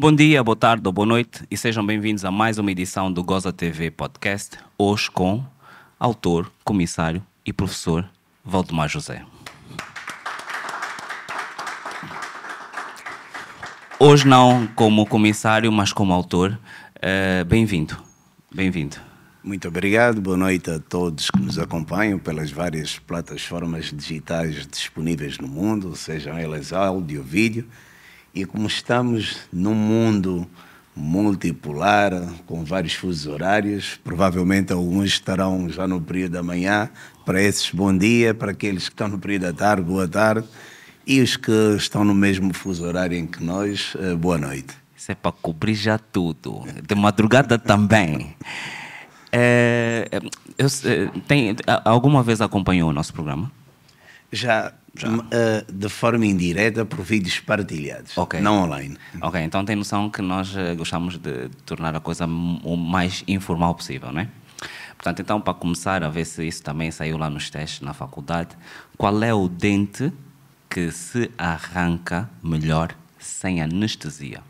Bom dia, boa tarde ou boa noite e sejam bem-vindos a mais uma edição do Goza TV Podcast, hoje com autor, comissário e professor Valdemar José. Hoje não como comissário, mas como autor. Uh, bem-vindo, bem-vindo. Muito obrigado, boa noite a todos que nos acompanham pelas várias plataformas digitais disponíveis no mundo, sejam elas áudio, vídeo. E como estamos num mundo multipolar, com vários fusos horários, provavelmente alguns estarão já no período da manhã. Para esses, bom dia. Para aqueles que estão no período da tarde, boa tarde. E os que estão no mesmo fuso horário em que nós, eh, boa noite. Isso é para cobrir já tudo. De madrugada também. É, eu, tem, alguma vez acompanhou o nosso programa? Já, Já. Uh, de forma indireta por vídeos partilhados, okay. não online. Ok, então tem noção que nós gostamos de tornar a coisa o mais informal possível, não é? Portanto, então, para começar a ver se isso também saiu lá nos testes na faculdade, qual é o dente que se arranca melhor sem anestesia?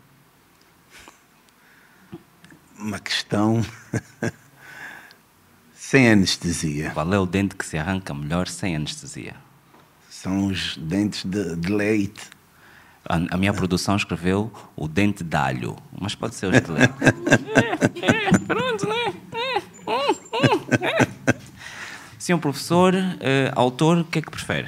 Uma questão sem anestesia. Qual é o dente que se arranca melhor sem anestesia? São os dentes de, de leite. A, a, minha produção escreveu o dente de alho, mas pode ser os de leite. é, é, pronto, né? É, Senhor professor, uh, autor, o que é que prefere?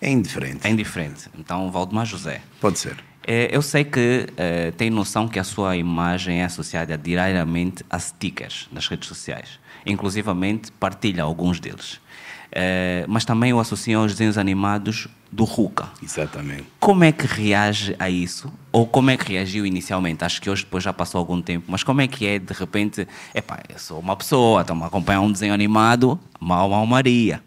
É indiferente. É indiferente. Então, Valdemar José. Pode ser. É, eu sei que uh, tem noção que a sua imagem é associada diariamente a stickers nas redes sociais inclusivamente partilha alguns deles. Uh, mas também o associam aos desenhos animados do Ruka. Exatamente. Como é que reage a isso? Ou como é que reagiu inicialmente? Acho que hoje depois já passou algum tempo, mas como é que é de repente, epá, eu sou uma pessoa, estou-me a acompanhar um desenho animado, mal, mal Maria.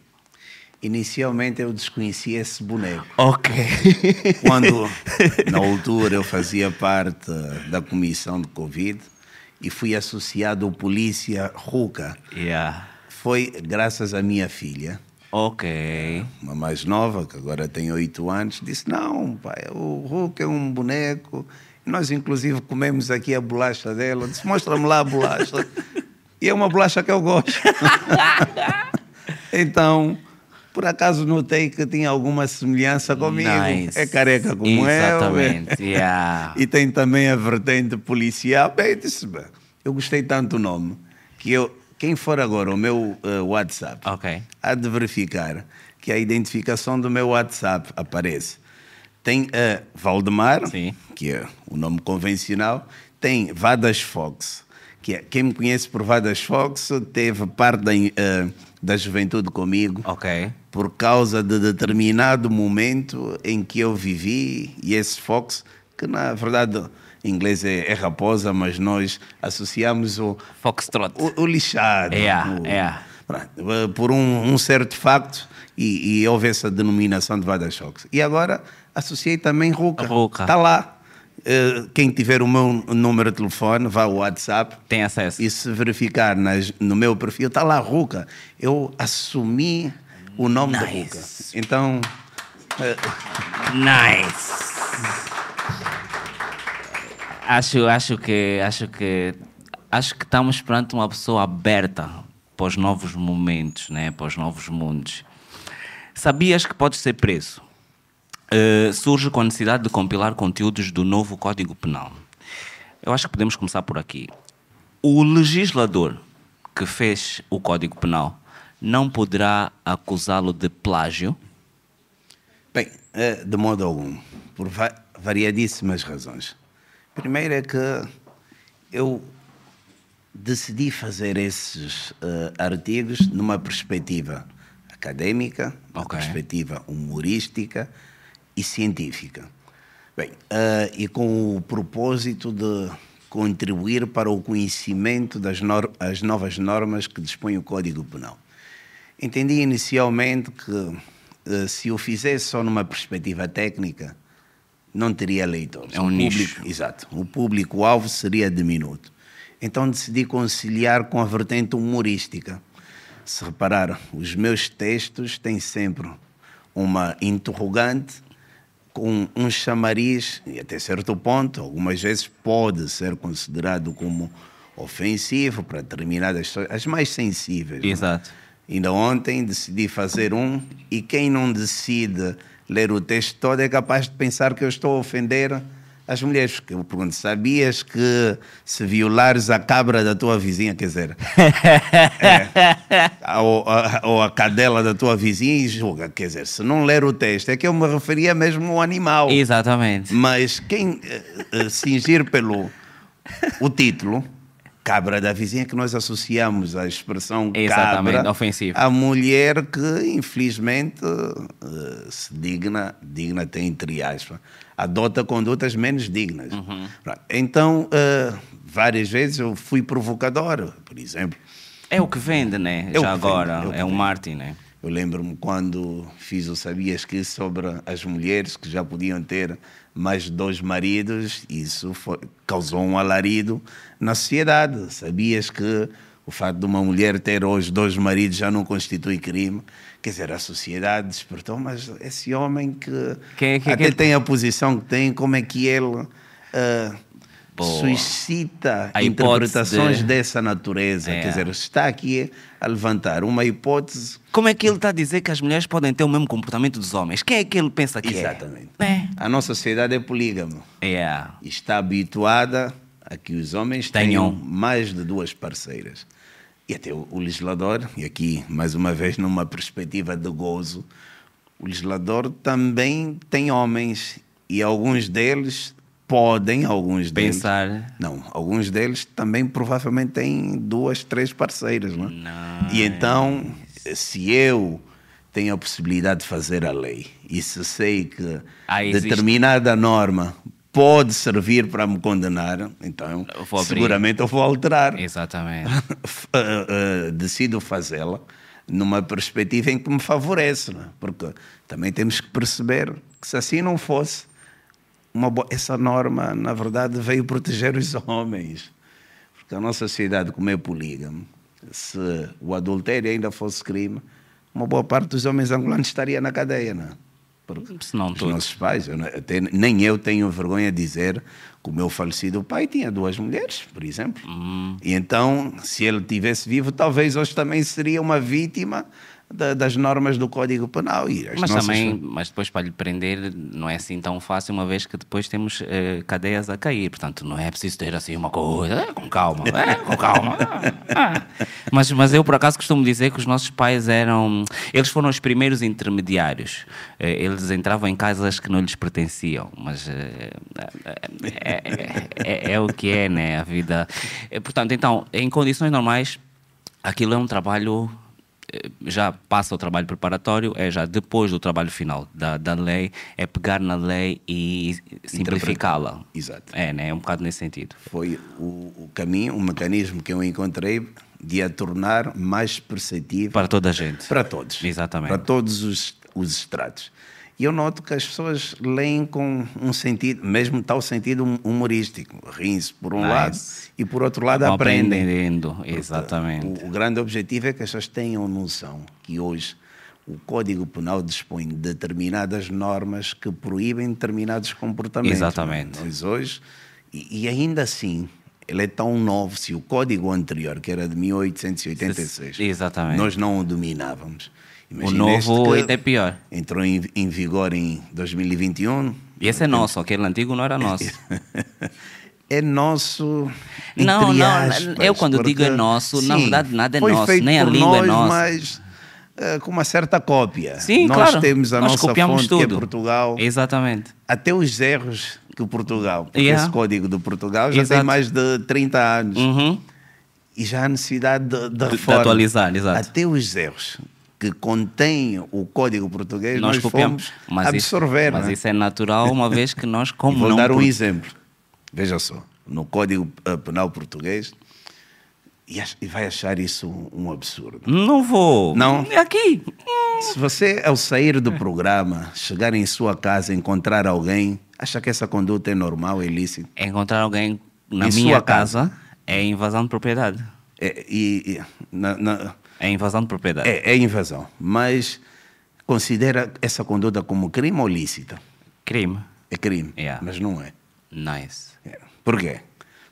Inicialmente eu desconhecia esse boneco. Ok. Quando, na altura, eu fazia parte da comissão de Covid, e fui associado ao polícia Ruca. Yeah. Foi graças à minha filha. Ok. Uma mais nova, que agora tem oito anos, disse: Não, pai, o Ruca é um boneco. Nós, inclusive, comemos aqui a bolacha dela. Disse: Mostra-me lá a bolacha. e é uma bolacha que eu gosto. então, por acaso notei que tinha alguma semelhança comigo. Nice. É careca como Exatamente. eu. Yeah. e tem também a vertente policial. Bem, disse, eu gostei tanto do nome que eu, quem for agora o meu uh, WhatsApp, okay. há de verificar que a identificação do meu WhatsApp aparece. Tem uh, Valdemar, Sim. que é o nome convencional, tem Vadas Fox, que é, quem me conhece por Vadas Fox teve parte da, uh, da juventude comigo. Por causa de determinado momento em que eu vivi e esse Fox, que na verdade em inglês é, é raposa, mas nós associamos o Foxtrot, o, o lixado, é, o, é. por um, um, certo facto e, e, houve essa denominação de Vada Fox. E agora associei também Ruca. Está lá. Uh, quem tiver o meu número de telefone, vá ao WhatsApp. Tem acesso. E se verificar nas, no meu perfil, está lá Ruca. Eu assumi o nome nice. da Ruca. Então. Nice! Acho, acho que acho que acho que estamos perante uma pessoa aberta para os novos momentos, né? para os novos mundos. Sabias que podes ser preso? Uh, surge com a necessidade de compilar conteúdos do novo Código Penal. Eu acho que podemos começar por aqui. O legislador que fez o Código Penal não poderá acusá-lo de plágio? Bem, eh, de modo algum, por variadíssimas razões. Primeiro é que eu decidi fazer esses uh, artigos numa perspectiva académica, uma okay. perspectiva humorística e científica. Bem, uh, e com o propósito de contribuir para o conhecimento das no as novas normas que dispõe o Código Penal. Entendi inicialmente que uh, se o fizesse só numa perspectiva técnica, não teria leitores. É um nicho. Exato. O público-alvo seria diminuto. Então decidi conciliar com a vertente humorística. Se reparar, os meus textos têm sempre uma interrogante com um chamariz, e até certo ponto, algumas vezes pode ser considerado como ofensivo para determinadas pessoas, as mais sensíveis. não é? Exato. Ainda ontem decidi fazer um, e quem não decide ler o texto todo é capaz de pensar que eu estou a ofender as mulheres. Porque eu pergunto, sabias que se violares a cabra da tua vizinha, quer dizer, é, ou, a, ou a cadela da tua vizinha e julga, quer dizer, se não ler o texto, é que eu me referia mesmo ao animal. Exatamente. Mas quem eh, eh, cingir pelo o título, cabra da vizinha, que nós associamos à expressão Exatamente, cabra, ofensivo. a mulher que infelizmente eh, se digna, digna tem entre aspas, adota condutas menos dignas. Uhum. Então, eh, várias vezes eu fui provocador, por exemplo. É o que vende, né? É Já que vende, agora. é o É, um. Martin, né? Eu lembro-me quando fiz o Sabias que sobre as mulheres que já podiam ter mais dois maridos, isso foi- causou um alarido na sociedade. Sabias que o fato de uma mulher ter hoje dois maridos já não constitui crime? Quer dizer, a sociedade despertou, mas esse homem que que- até que- tem a posição que tem, como é que ele ah, Boa. suscita A interpretações de- dessa natureza? É. Quer dizer, está aqui a levantar uma hipótese Como é que ele está a dizer que as mulheres podem ter o mesmo comportamento dos homens? Quem é que ele pensa que Exatamente. é? A nossa sociedade é polígama. É. Está habituada a que os homens Tenham. tenham mais de duas parceiras. E até o, o legislador, e aqui mais uma vez numa perspectiva de gozo, o legislador também tem homens e alguns deles podem, alguns deles. Pensar. Não, alguns deles também provavelmente têm duas, três parceiras, não é? Nice. E então, se eu tenho a possibilidade de fazer a lei e se sei que Ah, determinada norma pode servir para me condenar, então Eu seguramente eu vou alterar. Exatamente. Eh, eh, decido fazê-la numa perspectiva em que me favorece, não é? porque também temos que perceber que se assim não fosse, uma essa norma, na verdade, veio proteger os homens. Porque a nossa sociedade, como é polígama, se o adultério ainda fosse crime, uma boa parte dos homens angolanos estaria na cadeia, não é? Porque Se não os nossos pais, eu até nem eu tenho vergonha de dizer que o meu falecido pai tinha duas mulheres, por exemplo. Hum. E então, se ele tivesse vivo, talvez hoje também seria uma vítima da- das normas do Código Penal. E as Mas nossas- também, mas depois para lhe prender não é assim tão fácil, uma vez que depois temos eh, cadeias a cair. Portanto, não é preciso ter assim uma coisa, eh, com calma, eh, com calma. Ah. Mas, mas eu, por acaso, costumo dizer que os nossos pais eram. Eles foram os primeiros intermediários. Eh, Eles entravam em casas que não lhes pertenciam. Mas é, é- é- é o que é, né? A vida. Portanto, então, em condições normais, aquilo é um trabalho já passa o trabalho preparatório, é já depois do trabalho final da, da lei, é pegar na lei e simplificá-la. Exato. É, né? É um bocado nesse sentido. Foi o, o caminho, o mecanismo que eu encontrei de a tornar mais perceptível Para toda a gente. para todos. Exatamente. Para todos os, os estratos. E eu noto que as pessoas leem com um sentido, mesmo tal sentido hum- humorístico. Riem-se por um Nice. lado e por outro lado Vão aprendem. aprendendo, exatamente. O, o grande objetivo é que as pessoas tenham noção que hoje o Código Penal dispõe de determinadas normas que proíbem determinados comportamentos. Exatamente. Nós hoje, e, e ainda assim, ele é tão novo, se o Código anterior, que era de 1886, Exatamente. nós não o dominávamos. O Imagina este novo ainda é pior. Entrou em, em vigor em 2021. E esse é nosso, aquele antigo não era nosso. é nosso. Não, não, aspas, eu quando digo é nosso, na verdade nada é nosso, nem a língua é nós, nossa. Mas eh, com uma certa cópia. Sim, nós claro. temos a Nós nossa copiamos fonte, que é tudo. Portugal. Exatamente. Até os erros que o Portugal, porque Yeah. esse código de Portugal já Exato. tem mais de 30 anos. Uhum. E já há necessidade de, de de reforma. atualizar, exato. Até os erros que contém o código português, nós, Nós copiamos. fomos Mas, absorver. isso, mas é? isso é natural, uma vez que nós, como vou não. dar um por- exemplo. Veja só, no Código eh, Penal Português, e vai achar isso um, absurdo. Não vou. Não? É aqui. Se você, ao sair do programa, chegar em sua casa encontrar alguém, acha que essa conduta é normal, é ilícita? Encontrar alguém na Em minha sua casa, é invasão de propriedade. É, e, e- na- na- É invasão de propriedade. é, é invasão, mas considera essa conduta como crime ou lícita? Crime. É crime, Yeah. mas não é. Nice. É. Por quê?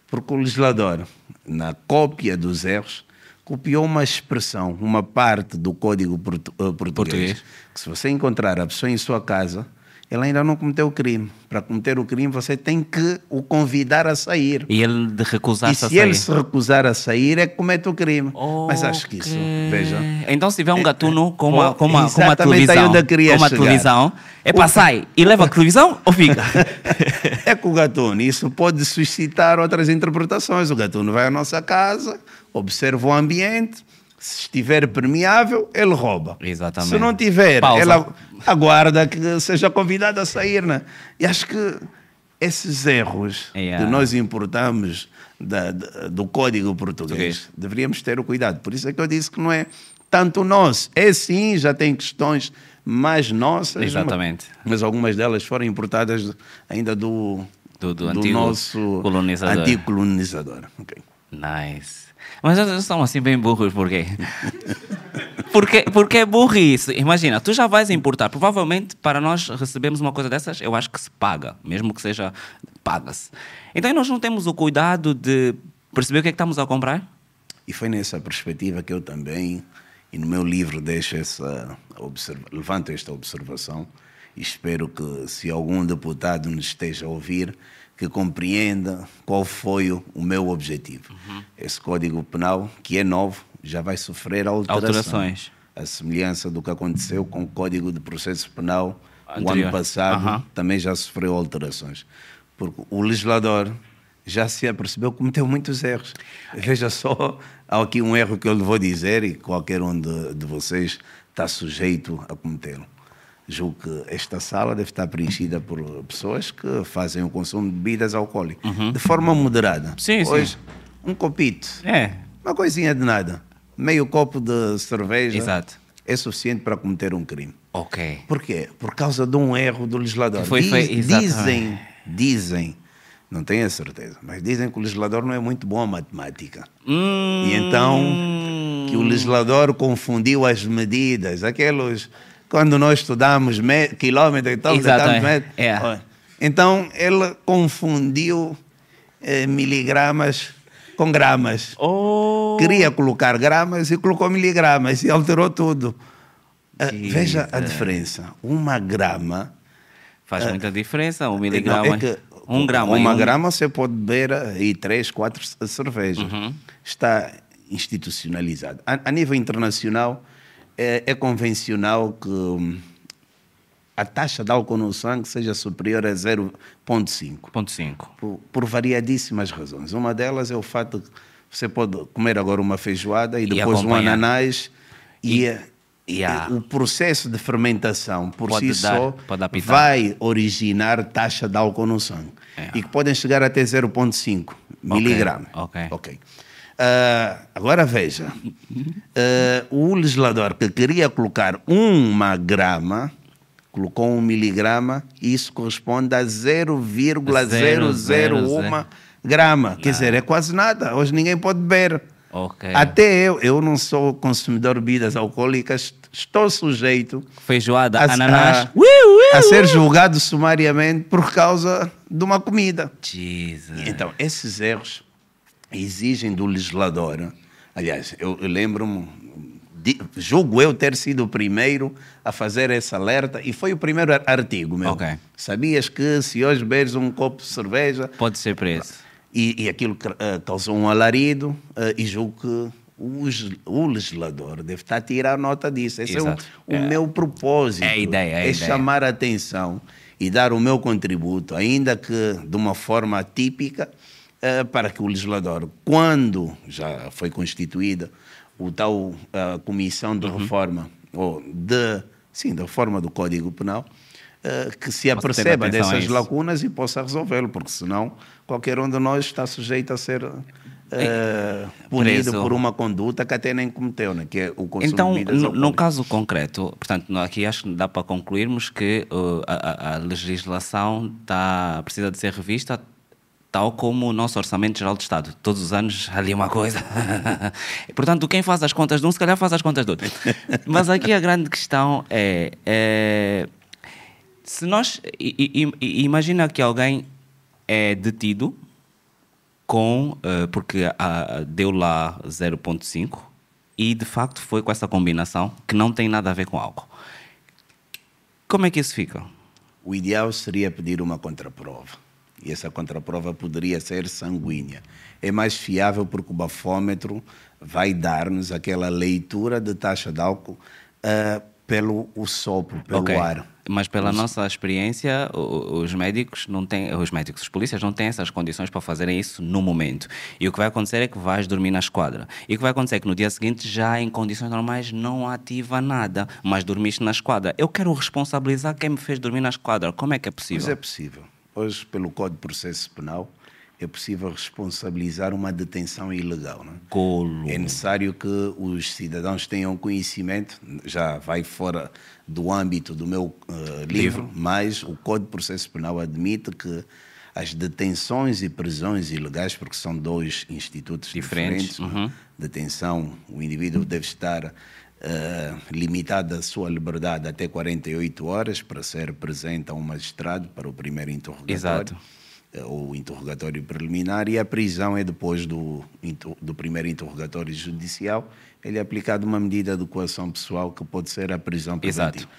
Porque o legislador, na cópia dos erros, copiou uma expressão, uma parte do código eh, português, Português. que se você encontrar a pessoa em sua casa, ele ainda não cometeu o crime. Para cometer o crime, você tem que o convidar a sair. E ele de E recusar-se a se sair. ele se recusar a sair, é que comete o crime. Mas acho que isso, veja, Então, se tiver um gatuno com uma, com uma, com uma televisão, com uma televisão, é para sai e leva a televisão ou fica? É que o gatuno, isso pode suscitar outras interpretações. O gatuno vai à nossa casa, observa o ambiente, se estiver permeável, ele rouba. Exatamente. Se não tiver, Pausa. ele agu- aguarda que seja convidado a sair. Né? E acho que esses erros Yeah. que nós importamos da- da- do código português, deveríamos ter o cuidado. Por isso é que eu disse que não é tanto nosso. É sim, já tem questões mais nossas. Exatamente. Mas algumas delas foram importadas ainda do, Do- do antigo nosso colonizador. antigo colonizador. Ok. Nice. Mas eles são assim bem burros, por quê? porque, porque é burrice. Imagina, tu já vais importar. Provavelmente, para nós recebermos uma coisa dessas, eu acho que se paga. Mesmo que seja, paga-se. Então, nós não temos o cuidado de perceber o que é que estamos a comprar? E foi nessa perspectiva que eu também, e no meu livro, deixo essa observa levanto esta observação e espero que, se algum deputado nos esteja a ouvir, que compreenda qual foi o, o meu objetivo. Uhum. Esse Código Penal, que é novo, já vai sofrer alteração. Alterações. A semelhança do que aconteceu com o Código de Processo Penal o Anterior. ano passado, Aham. também já sofreu alterações. Porque o legislador já se apercebeu que cometeu muitos erros. Veja só, há aqui um erro que eu lhe vou dizer e qualquer um de, de vocês está sujeito a cometê-lo. Julgo que esta sala deve estar preenchida por pessoas que fazem o consumo de bebidas alcoólicas de forma moderada. Uhum. Sim, sim. Hoje, um copito, É. uma coisinha de nada, meio copo de cerveja Exato. é suficiente para cometer um crime. Ok. Por quê? Por causa de um erro do legislador. Foi Diz- exatamente. dizem, dizem, não tenho a certeza, mas dizem que o legislador não é muito bom a matemática. Hum, E então que o legislador confundiu as medidas, aqueles quando nós estudamos me, quilômetro e tal, med- É. Então ele confundiu eh, miligramas com gramas. Oh. Queria colocar gramas e colocou miligramas e alterou tudo. Jesus. veja a diferença. Uma grama. Faz muita diferença, um não, miligrama. é que um grama. Uma um- grama você pode beber aí três, quatro ce- cervejas. Uhum. Está institucionalizado. A, a nível internacional, é, é convencional que hum, a taxa de álcool no sangue seja superior a 0,5 Ponto 5. por, por variadíssimas razões. Uma delas é o fato de você pode comer agora uma feijoada e E depois um acompanhar. ananás e, e a- o processo de fermentação por Pode si dar- só vai originar taxa de álcool no sangue É. e que podem chegar até 0,5 miligramas. ok. Ok. Ah, agora veja, Ah, o legislador que queria colocar uma grama colocou um miligrama e isso corresponde a 0,001 grama. Quer dizer, é quase nada. Hoje ninguém pode beber. Ok. Até eu, eu não sou consumidor de bebidas alcoólicas, estou sujeito Feijoada, a, ananás. a- Ui, ui, a ser julgado sumariamente por causa de uma comida. Jesus. Então, esses erros exigem do legislador. Aliás, eu, eu lembro-me, julgo eu ter sido o primeiro a fazer esse alerta e foi o primeiro ar- artigo meu. Ok. Sabias que se hoje bebes um copo de cerveja Pode ser preso. e, e aquilo cra- eh, causou um alarido eh, e julgo que o, o legislador deve estar a tirar nota disso. Esse Exato. é o, o É. meu propósito. É a ideia, é a é ideia. chamar a atenção e dar o meu contributo, ainda que de uma forma atípica, eh, para que o legislador, quando já foi constituída o tal eh, comissão Uhum. de reforma, ou de, sim, de reforma do Código Penal, eh, que se aperceba dessas lacunas e possa resolvê-lo, porque senão qualquer um de nós está sujeito a ser eh, punido Preso. por uma conduta que até nem cometeu, né? que é o consumo Então, de bebidas no, caso concreto, portanto, aqui acho que dá para concluirmos que uh, a, a- a legislação tá, precisa de ser revista, tal como o nosso Orçamento Geral de Estado. Todos os anos ali uma coisa. portanto, quem faz as contas de um, se calhar faz as contas do outro. Mas aqui a grande questão é, é Se nós. i- i- imagina que alguém é detido com. eh, porque ah, deu lá 0,5 e de facto foi com essa combinação que não tem nada a ver com álcool. Como é que isso fica? O ideal seria pedir uma contraprova. E essa contraprova poderia ser sanguínea. É mais fiável porque o bafômetro vai dar-nos aquela leitura de taxa de álcool ah, pelo o sopro, pelo Ok. ar. Mas pela nossa experiência, os médicos não têm, os médicos, os polícias não têm essas condições para fazerem isso no momento. E o que vai acontecer é que vais dormir na esquadra. E o que vai acontecer é que no dia seguinte, já em condições normais, não ativa nada, mas dormiste na esquadra. Eu quero responsabilizar quem me fez dormir na esquadra. Como é que é Mas possível? é possível. Hoje, pelo Código de Processo Penal, é possível responsabilizar uma detenção ilegal. Não é? Golo. É necessário que os cidadãos tenham conhecimento, já vai fora do âmbito do meu eh, livro, mas o Código de Processo Penal admite que as detenções e prisões ilegais, porque são dois institutos Diferentes, diferentes, é? detenção, o indivíduo deve estar eh, limitado a sua liberdade até 48 horas para ser presente a um magistrado para o primeiro interrogatório Exato. eh, ou interrogatório preliminar e a prisão é depois do, do primeiro interrogatório judicial. Ele é aplicado uma medida de coação pessoal que pode ser a prisão preventiva. Exato.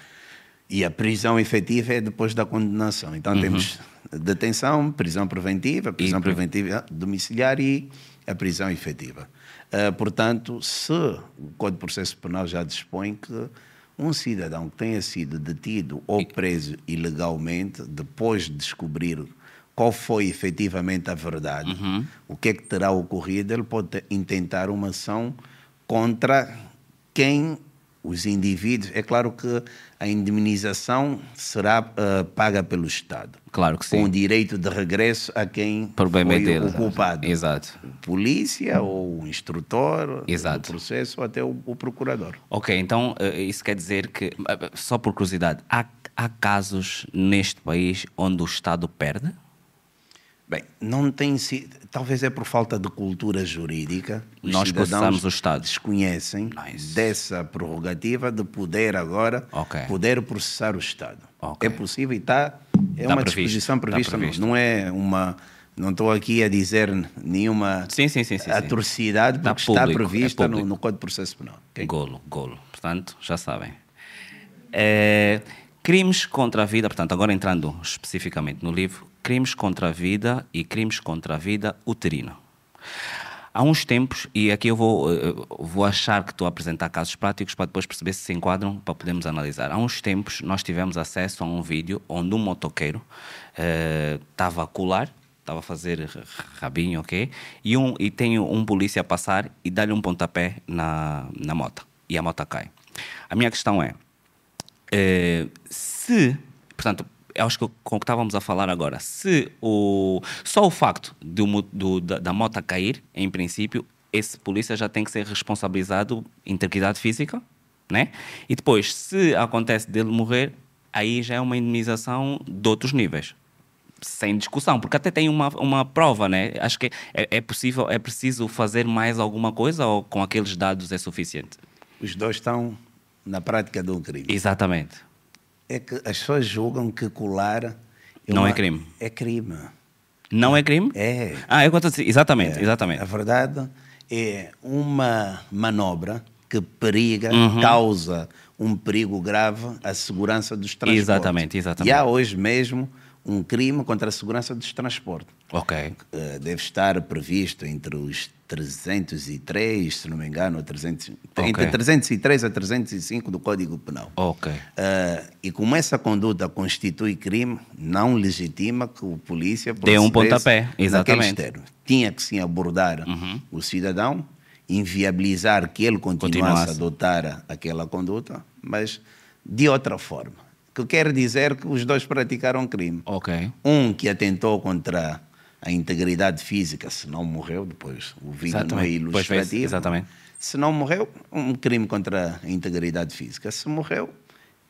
E a prisão efetiva é depois da condenação. Então temos detenção, prisão preventiva, prisão Uhum. pre- preventiva domiciliar e a prisão efetiva. Ah, portanto, se o Código de Processo Penal já dispõe que um cidadão que tenha sido detido ou preso ilegalmente, depois de descobrir qual foi efetivamente a verdade, Uhum. o que é que terá ocorrido, ele pode te- intentar uma ação contra quem os indivíduos. É claro que a indemnização será ah, paga pelo Estado, Claro que com o sim. direito de regresso a quem Problema é foi dele. o culpado. Exato. Polícia ou o instrutor Exato. do processo ou até o, o procurador. Ok, então eh, isso quer dizer que, eh, só por curiosidade, há, há casos neste país onde o Estado perde? Bem, não tem sido. Talvez é por falta de cultura jurídica. Os Nós cidadãos o Estado. Desconhecem Nice. dessa prerrogativa de poder agora Ok. poder processar o Estado. Ok. É possível e está. É Tá uma previsto, disposição tá prevista. não- previsto. Não é uma. Não estou aqui a dizer nenhuma Sim, sim, sim, atrocidade, Tá porque está público, é prevista no, público. no Código de Processo Penal. ok? Golo, golo. Portanto, já sabem. Eh, crimes contra a vida, portanto, agora entrando especificamente no livro, crimes contra a vida e crimes contra a vida uterina. Há uns tempos, e aqui eu vou, eh, vou achar que estou a apresentar casos práticos para depois perceber se se enquadram para podermos analisar. Há uns tempos nós tivemos acesso a um vídeo onde um motoqueiro eh, estava a colar, estava a fazer rabinho, ok? E, um, e tem um polícia a passar e dá-lhe um pontapé na, na moto. E a moto cai. A minha questão é, eh, se, portanto, acho que com o que estávamos a falar agora, se o, só o facto do, do- da, da moto cair, em princípio, esse polícia já tem que ser responsabilizado em integridade física, né? E depois, se acontece dele morrer, aí já é uma indemnização de outros níveis. Sem discussão, porque até tem uma, uma prova, né? Acho que é, é possível, é preciso fazer mais alguma coisa ou com aqueles dados é suficiente? Os dois estão na prática de um crime. Exatamente. É que as pessoas julgam que colar. Não é uma- crime. É crime. Não é crime? É. Ah, é quanto exatamente, É. exatamente. A verdade é uma manobra que periga, Uhum. causa um perigo grave à segurança dos transportes. Exatamente, exatamente. E há hoje mesmo um crime contra a segurança dos transportes. Ok. Eh, deve estar previsto entre os 303, se não me engano, ou 300, Ok. entre 303 a 305 do Código Penal. Ok. Eh, e como essa conduta constitui crime, não legitima que o polícia Dê um pontapé, exatamente. termos. Tinha que sim abordar o cidadão, inviabilizar que ele continuasse, Continuasse. a adotar aquela conduta, mas de outra forma. Que quer dizer que os dois praticaram crime. Ok. Um que atentou contra a integridade física, se não morreu, depois o vídeo não é Exatamente. Depois vê-se, ilustrativo. exatamente. Se não morreu, um crime contra a integridade física. Se morreu,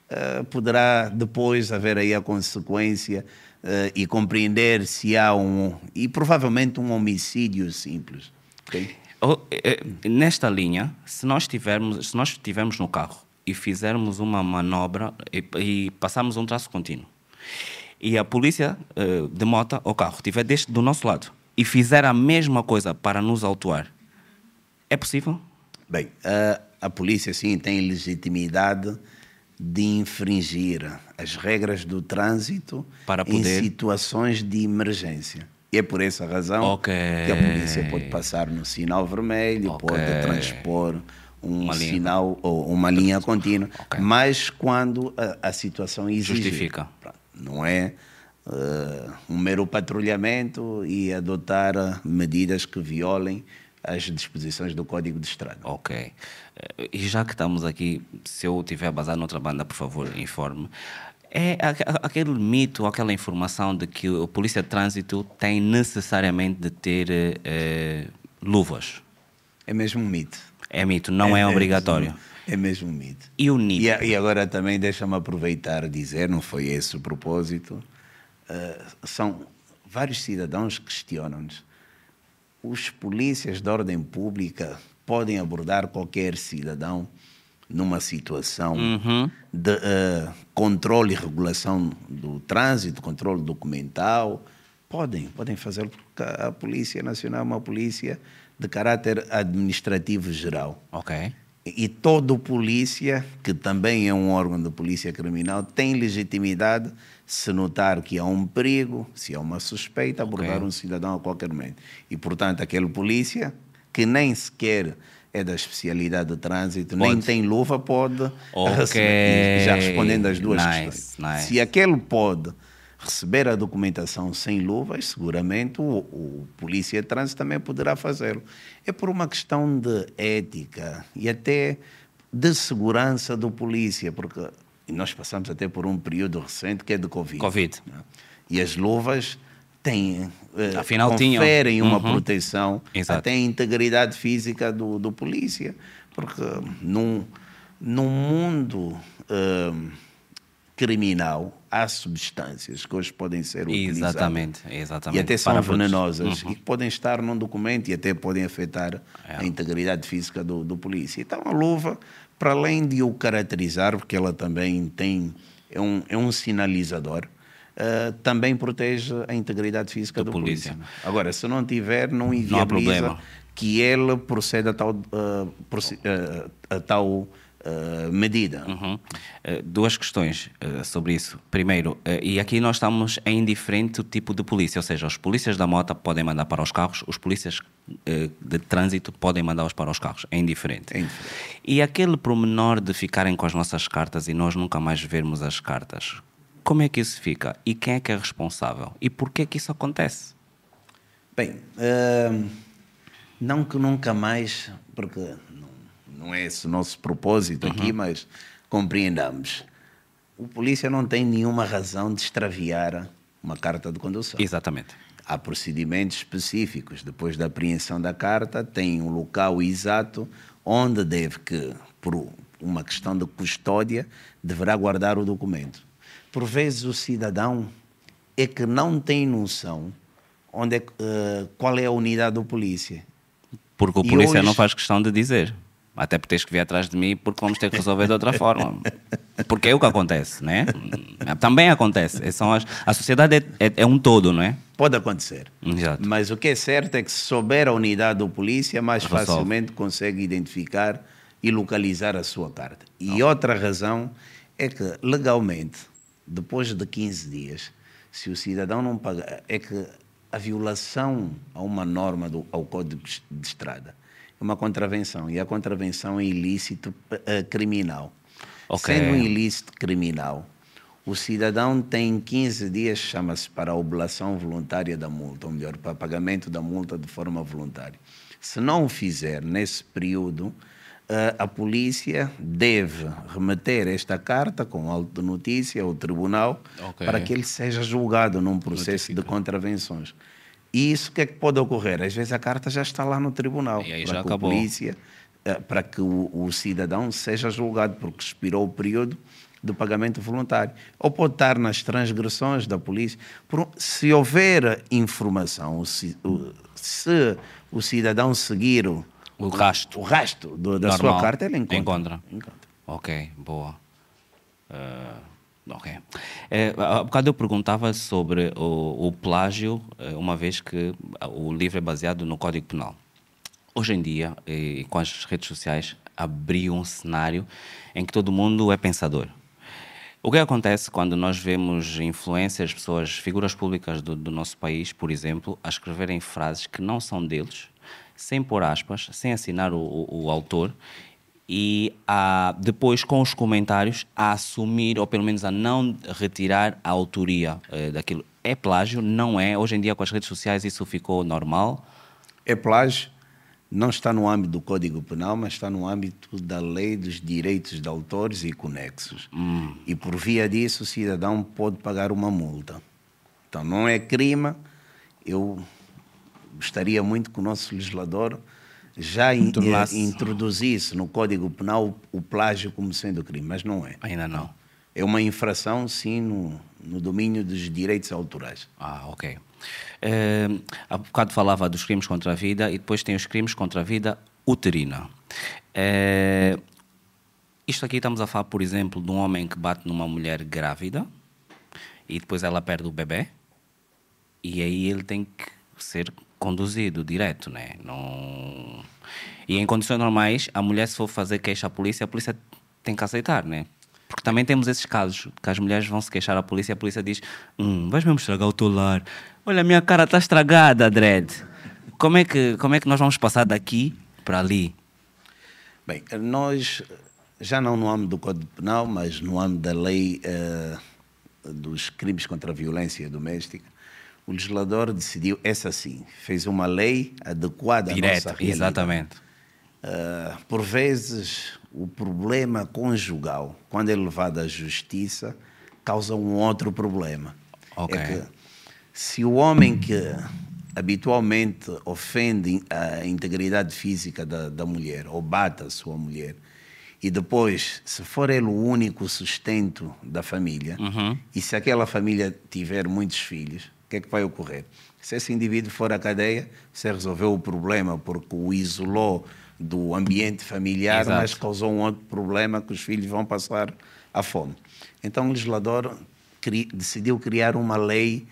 eh, poderá depois haver aí a consequência eh, e compreender se há um. e provavelmente um homicídio simples. ok? Oh, eh, Nesta linha, se nós tivermos, se nós estivermos no carro e fizermos uma manobra e, e passarmos um traço contínuo e a polícia uh, de moto ou carro estiver deste do nosso lado e fizer a mesma coisa para nos autuar, é possível? Bem, a, a polícia sim tem legitimidade de infringir as regras do trânsito Para poder... em situações de emergência. E é por essa razão okay. que a polícia pode passar no sinal vermelho, okay. pode transpor um uma sinal linha. ou uma linha contínua, okay. mas quando a, a situação exige. Justifica. Não é uh, um mero patrulhamento e adotar medidas que violem as disposições do Código de Estrada. Ok. Eh, e já que estamos aqui, se eu tiver bazar noutra banda, por favor, informe. É aquele mito, aquela informação de que a Polícia de Trânsito tem necessariamente de ter eh, luvas. É mesmo um mito. É mito, não é, é obrigatório. Mesmo, é mesmo um mito. E o NIT? E, e agora também deixa-me aproveitar dizer, não foi esse o propósito, uh, são vários cidadãos que questionam-nos os polícias de ordem pública podem abordar qualquer cidadão numa situação uhum. de uh, controle e regulação do trânsito, controle documental. Podem, podem fazer, porque a Polícia Nacional é uma polícia de caráter administrativo geral. Ok. E todo polícia, que também é um órgão de polícia criminal, tem legitimidade se notar que há um perigo, se há uma suspeita, abordar okay. um cidadão a qualquer momento. E, portanto, aquele polícia que nem sequer é da especialidade de trânsito, pode. nem tem luva, pode okay. Já respondendo às duas nice, questões. Nice. Se aquele pode receber a documentação sem luvas, seguramente o, o polícia de trânsito também poderá fazê-lo. É por uma questão de ética e até de segurança do polícia, porque nós passamos até por um período recente que é de Covid. Covid. Né? E as luvas têm, eh, Afinal, conferem tinham. uma uhum. proteção Exato. até a integridade física do, do polícia, porque num, num mundo uh, criminal há substâncias que hoje podem ser utilizadas exatamente, exatamente. e até são venenosas uhum. e que podem estar num documento e até podem afetar é. a integridade física do, do polícia. Então a luva, para além de o caracterizar, porque ela também tem é um, é um sinalizador, uh, também protege a integridade física do, do polícia. polícia. Agora, se não tiver, não inviabiliza que ele proceda a tal, uh, a tal Uh, medida. Uhum. Uh, duas questões uh, sobre isso. Primeiro, e aqui nós estamos em diferente tipo de polícia, ou seja, os polícias da moto podem mandar para os carros, os polícias de trânsito podem mandá-los para os carros. É indiferente. é indiferente. E aquele promenor de ficarem com as nossas cartas e nós nunca mais vermos as cartas, como é que isso fica? E quem é que é responsável? E por que é que isso acontece? Bem, não que nunca mais, porque não é esse o nosso propósito uhum. aqui, mas compreendamos. O polícia não tem nenhuma razão de extraviar uma carta de condução. Exatamente. Há procedimentos específicos. Depois da apreensão da carta, tem um local exato onde deve que, por uma questão de custódia, deverá guardar o documento. Por vezes o cidadão é que não tem noção onde é, uh, qual é a unidade do polícia. Porque o polícia hoje... não faz questão de dizer. Até porque tens que vir atrás de mim porque vamos ter que resolver de outra forma. Porque é o que acontece, né? Também acontece. São as, a sociedade é, é, é, um todo, não é? Pode acontecer. Exato. Mas o que é certo é que se souber a unidade do polícia, mais Resolve. facilmente consegue identificar e localizar a sua carta. E outra razão é que, legalmente, depois de 15 dias, se o cidadão não pagar, é que a violação a uma norma do, ao Código de Estrada uma contravenção. E a contravenção é ilícito uh, criminal. Okay. Sendo um ilícito criminal, o cidadão tem 15 dias, chama-se para a oblação voluntária da multa, ou melhor, para pagamento da multa de forma voluntária. Se não o fizer nesse período, uh, a polícia deve remeter esta carta com de notícia ao tribunal okay. para que ele seja julgado num processo Notifica. de contravenções. E isso o que é que pode ocorrer? Às vezes a carta já está lá no tribunal. E aí já acabou. Polícia, eh, para que o, o, cidadão seja julgado, porque expirou o período do pagamento voluntário. Ou pode estar nas transgressões da polícia. Se houver informação, se, se o cidadão seguir o, o rasto, o rasto do, da Normal. sua carta, ele encontra. encontra. encontra. Ok, boa. Uh, Ok. É, há bocado eu perguntava sobre o, o plágio, eh, uma vez que o livro é baseado no Código Penal. Hoje em dia, e com as redes sociais, abriu um cenário em que todo mundo é pensador. O que acontece quando nós vemos influências, pessoas, figuras públicas do, do, nosso país, por exemplo, a escreverem frases que não são deles, sem pôr aspas, sem assinar o, o, o autor, e a, depois com os comentários a assumir, ou pelo menos a não retirar a autoria eh, daquilo. É plágio? Não é? Hoje em dia com as redes sociais isso ficou normal? É plágio não está no âmbito do Código Penal, mas está no âmbito da lei dos direitos de autores e conexos. Hum. E por via disso, o cidadão pode pagar uma multa. Então, não é crime. Eu gostaria muito que o nosso legislador já in, eh, introduzisse no Código Penal o plágio como sendo crime, mas não é. Ainda não. É uma infração, sim, no, no domínio dos direitos autorais. Ah, ok. Uh, há bocado falava dos crimes contra a vida e depois tem os crimes contra a vida uterina. Uh, isto aqui estamos a falar, por exemplo, de um homem que bate numa mulher grávida e depois ela perde o bebê e aí ele tem que ser conduzido direto, né? Não... E em condições normais, a mulher se for fazer queixa à polícia, a polícia tem que aceitar, né? Porque também temos esses casos que as mulheres vão se queixar à polícia e a polícia diz: hum, vais mesmo estragar o teu lar. Olha, a minha cara está estragada, Dredd. Como é, que, como é que nós vamos passar daqui para ali? Bem, nós, já não no âmbito do Código Penal, mas no âmbito da lei uh, dos crimes contra a violência doméstica, o legislador decidiu, essa sim, fez uma lei adequada Direto, à nossa realidade. exatamente. Uh, por vezes, o problema conjugal, quando é levado à justiça, causa um outro problema. Okay. É que se o homem que habitualmente ofende a integridade física da, da mulher ou bate a sua mulher, e depois, se for ele o único sustento da família, uhum. e se aquela família tiver muitos filhos, que é que vai ocorrer? Se esse indivíduo for à cadeia, você resolveu o problema porque o isolou do ambiente familiar, Exato. mas causou um outro problema que os filhos vão passar a fome. Então o legislador cri, decidiu criar uma lei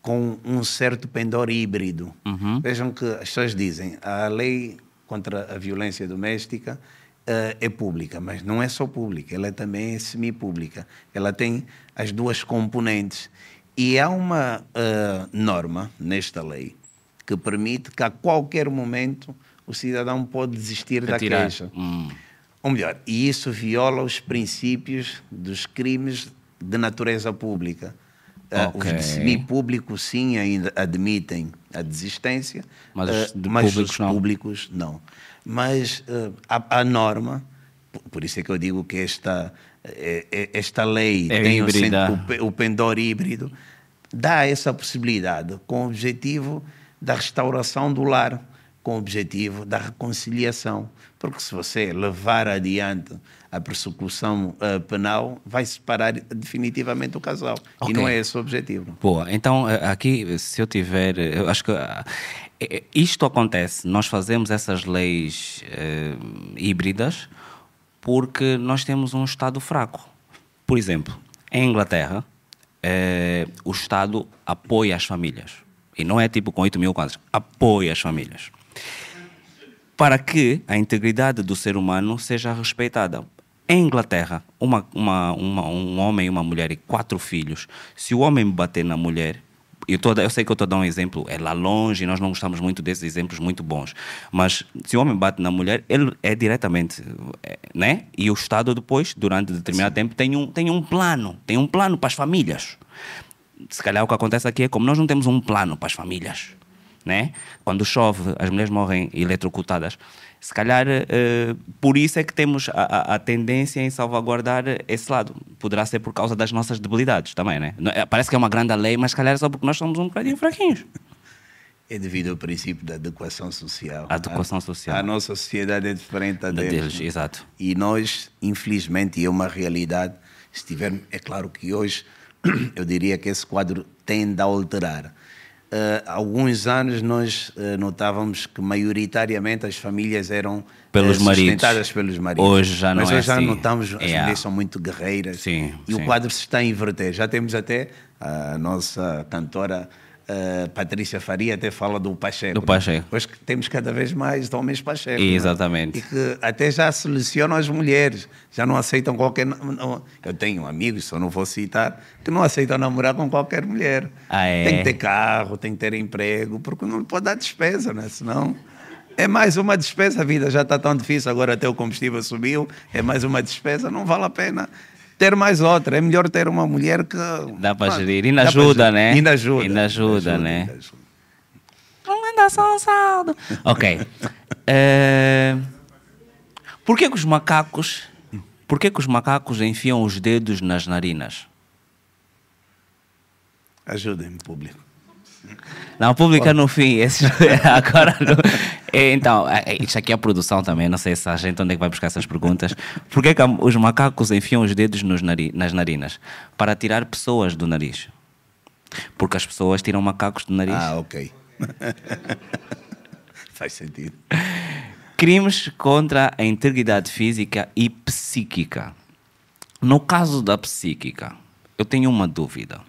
com um certo pendor híbrido. Uhum. Vejam que as pessoas dizem, a lei contra a violência doméstica uh, é pública, mas não é só pública, ela também é semi-pública. Ela tem as duas componentes. E há uma uh, norma nesta lei que permite que a qualquer momento o cidadão pode desistir Retirar. da queixa. Hum. Ou melhor, e isso viola os princípios dos crimes de natureza pública. Okay. Os de semi-público, sim, ainda admitem a desistência, mas os, uh, mas públicos, os públicos não. não. Mas uh, a, a, norma, por isso é que eu digo que esta, esta lei é tem o, o, pendor híbrido, dá essa possibilidade com o objetivo da restauração do lar com o objetivo da reconciliação. Porque se você levar adiante a persecução uh, penal, vai separar definitivamente o casal. Okay. E não é esse o objetivo. Boa. Então, eh, aqui, se eu tiver. Eu acho que. Isto acontece, nós fazemos essas leis uh, híbridas porque nós temos um Estado fraco. Por exemplo, em Inglaterra, o Estado apoia as famílias. E não é tipo com 8 mil quadros, apoia as famílias para que a integridade do ser humano seja respeitada. Em Inglaterra, uma, uma, uma, um homem e uma mulher e quatro filhos, se o homem bater na mulher, eu, tô, eu sei que eu estou a dar um exemplo, é lá longe, nós não gostamos muito desses exemplos muito bons, mas se o homem bate na mulher, ele é diretamente, é, né? E o Estado depois, durante determinado Sim. tempo, tem um, tem um plano, tem um plano para as famílias. Se calhar o que acontece aqui é como nós não temos um plano para as famílias né? Quando chove, as mulheres morrem eletrocutadas. Se calhar, uh, por isso é que temos a, a, tendência em salvaguardar esse lado. Poderá ser por causa das nossas debilidades também, né? É, parece que é uma grande lei, mas se calhar é só porque nós somos um bocadinho fraquinhos. É devido ao princípio da adequação social. A adequação social. A, a nossa sociedade é diferente da, deles. deles. Exato. E nós, infelizmente, e é uma realidade, se tiver, é claro que hoje eu diria que esse quadro tende a alterar há alguns anos nós eh, notávamos que maioritariamente as famílias eram Pelos eh, maridos. sustentadas pelos maridos. Hoje já não Mas é hoje já assim. notamos as Yeah. mulheres são muito guerreiras Sim, e sim. o quadro se está a inverter. Já temos até a nossa cantora eh, Patrícia Faria até fala do Pacheco. Do Pacheco. Hoje que temos cada vez mais homens Pacheco. né? Exatamente. E que até já selecionam as mulheres, já não aceitam qualquer. não- Eu tenho amigos, só não vou citar, que não aceitam namorar com qualquer mulher. Ah, é? Tem que ter carro, tem que ter emprego, porque não pode dar despesa, né? Senão. É mais uma despesa, a vida já está tão difícil, agora até o combustível subiu, é mais uma despesa, não vale a pena ter mais outra. É melhor ter uma mulher que. Dá para gerir. Ainda dá para ajuda, né? Ainda ajuda. Ainda ajuda, né? ainda ajuda. Vamos mandar só um saldo. Ok. Eh, por que, que os macacos. Por que, que os macacos enfiam os dedos nas narinas? Ajudem-me, público. Não, pública no fim. Esse, agora no- É, Então, é, é, isso aqui é a produção também. Não sei se a gente onde é que vai buscar essas perguntas. Por que, os macacos enfiam os dedos nos nari- nas narinas? Para tirar pessoas do nariz. Porque as pessoas tiram macacos do nariz. Ah, ok. Faz sentido. Crimes contra a integridade física e psíquica. No caso da psíquica, eu tenho uma dúvida.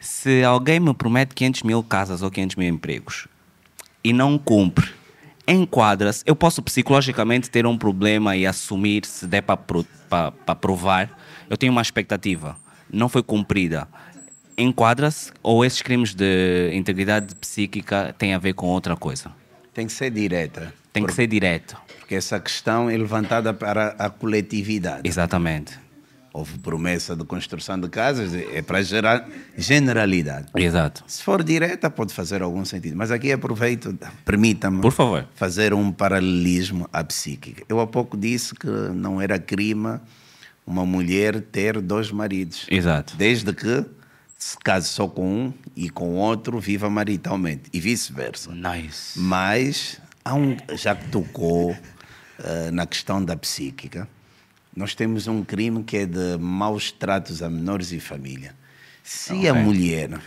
Se alguém me promete 500 mil casas ou 500 mil empregos e não cumpre, enquadra-se. Eu posso psicologicamente ter um problema e assumir se der para provar. Eu tenho uma expectativa, não foi cumprida. Enquadra-se ou esses crimes de integridade psíquica têm a ver com outra coisa? Tem que ser direta. Tem que ser direto. Porque essa questão é levantada para a coletividade. Exatamente. Houve promessa de construção de casas, é para gerar generalidade. Exato. Se for direta, pode fazer algum sentido. Mas aqui aproveito, permita-me Por favor. fazer um paralelismo à psíquica. Eu há pouco disse que não era crime uma mulher ter dois maridos. Exato. Desde que se case só com um e com outro viva maritalmente. E vice-versa. Nice. Mas, há um, já que tocou eh, na questão da psíquica, nós temos um crime que é de maus tratos a menores e família. Se a Ok. mulher,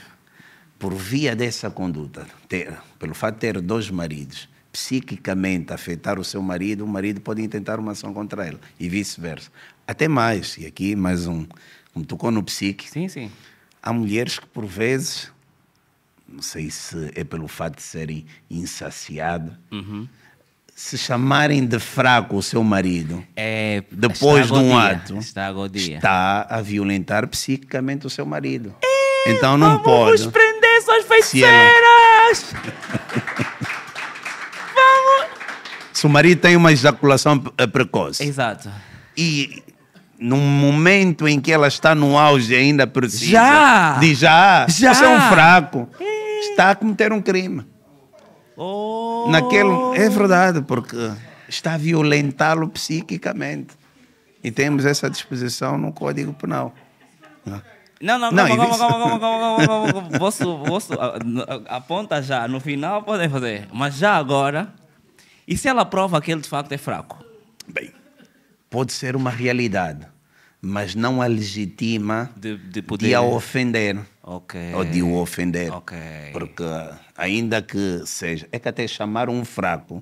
por via dessa conduta, ter, pelo fato de ter dois maridos, psiquicamente afetar o seu marido, o marido pode intentar uma ação contra ela e vice-versa. Até mais, e aqui mais um, como tocou no psique, Sim, sim. há mulheres que por vezes, não sei se é pelo fato de serem insaciadas, Uhum. Se chamarem de fraco o seu marido, É, depois de um dia, ato, está a violentar psiquicamente o seu marido. então não Vamos pode. prender suas feiticeiras! Se o marido tem uma ejaculação eh, precoce Exato. e num momento em que ela está no auge ainda precisa Já! de já, Já! você é um fraco, está a cometer um crime. Oh. Naquele, é verdade, porque está a violentá-lo psiquicamente. E temos essa disposição no Código Penal. Não, não, Não, calma, calma, calma, calma. Posso, posso, aponta já, no final podem fazer, mas já agora, e se ela prova que ele de facto é fraco? Bem, pode ser uma realidade, mas não a legitima De, de de, poder... a ofender. Ok. Ou de o ofender. Ok. Porque, ainda que seja. É que até chamar um fraco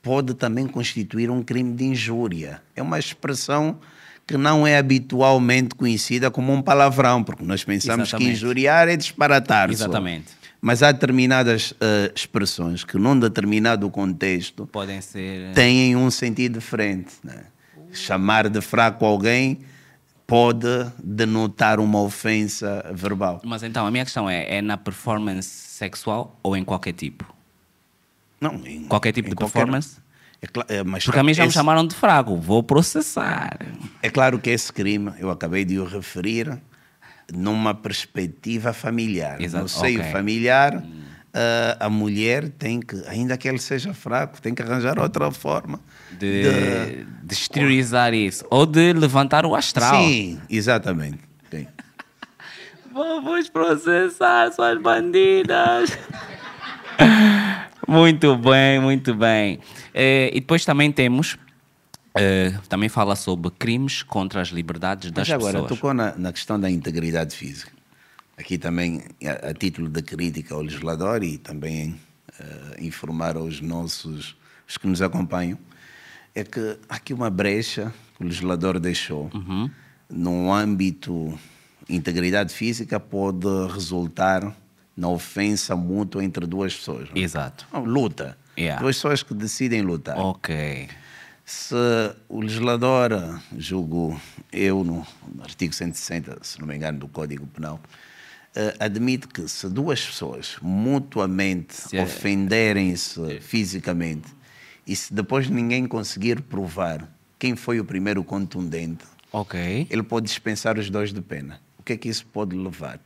pode também constituir um crime de injúria. É uma expressão que não é habitualmente conhecida como um palavrão, porque nós pensamos que Exatamente. injuriar é disparatar. só. Exatamente. Mas há determinadas eh, expressões que, num determinado contexto, Podem ser... têm um sentido diferente. né? Chamar de fraco alguém pode denotar uma ofensa verbal. Mas então, a minha questão é, é na performance sexual ou em qualquer tipo? Não, em, Qualquer tipo em de qualquer- performance? É, é, mas Porque a mim já me esse- chamaram de fraco, vou processar. É claro que esse crime, eu acabei de o referir, numa perspectiva familiar. Exato, No seio ok. familiar, ah, a mulher tem que, ainda que ele seja fraco, tem que arranjar outra forma De, de exteriorizar isso. Ou de levantar o astral. Sim, exatamente. Tem. Vamos processar suas bandidas. muito bem, muito bem. Eh, e depois também temos, eh, também fala sobre crimes contra as liberdades das Mas agora, pessoas. tocou na, na questão da integridade física. aqui também a, a título de crítica ao legislador e também uh, informar aos nossos, os que nos acompanham, é que há aqui uma brecha que o legislador deixou uhum. no âmbito integridade física pode resultar na ofensa mútua entre duas pessoas. Exato. Não, luta. Yeah. Duas pessoas que decidem lutar. Ok. Se o legislador, julgo eu, no artigo 160, se não me engano, do Código Penal, uh, admite que se duas pessoas mutuamente é- ofenderem-se é. fisicamente e se depois ninguém conseguir provar quem foi o primeiro contundente, okay. ele pode dispensar os dois de pena. O que é que isso pode levar?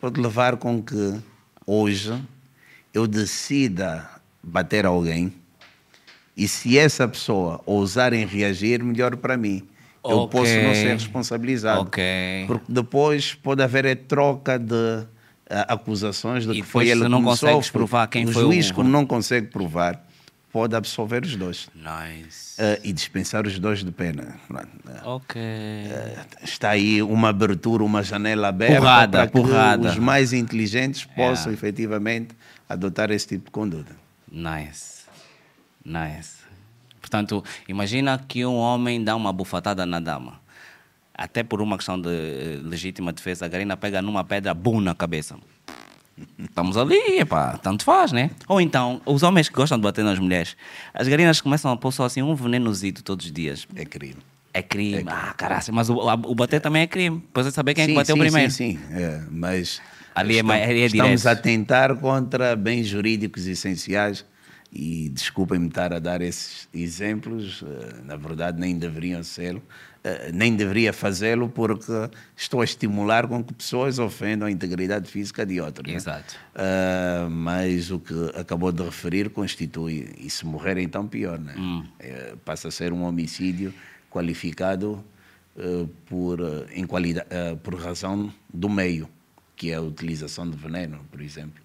Pode levar com que hoje eu decida bater alguém e se essa pessoa ousar em reagir, melhor para mim eu okay. posso não ser responsabilizado. Okay. Porque depois pode haver a troca de uh, acusações de e que foi ele que não consegue provar quem o foi juiz, o... como não consegue provar, pode absolver os dois. Nice. Uh, e dispensar os dois de pena. Ok. Uh, está aí uma abertura, uma janela aberta porrada, para que porrada. os mais inteligentes possam yeah. efetivamente adotar esse tipo de conduta. Nice. Nice. Portanto, imagina que um homem dá uma bufatada na dama. Até por uma questão de eh, legítima defesa, a garina pega numa pedra, bum, na cabeça. Estamos ali, epá, tanto faz, né? Ou então, os homens que gostam de bater nas mulheres, as garinas começam a pôr só assim um venenozito todos os dias. É crime. É crime. É crime. Ah, caralho, mas o, o bater é. também é crime. Depois é saber quem sim, é que bateu sim, primeiro. Sim, sim, é, mas ali estamos, é, é estamos a tentar contra bens jurídicos essenciais e desculpem-me estar a dar esses exemplos, eh, na verdade nem deveriam ser, nem deveria fazê-lo porque estou a estimular com que pessoas ofendam a integridade física de outros. Né? Exato. Uh, mas o que acabou de referir constitui, e se morrer então pior, né? Hum. É, passa a ser um homicídio qualificado uh, por, em qualidade, uh, por razão do meio, que é a utilização de veneno, por exemplo.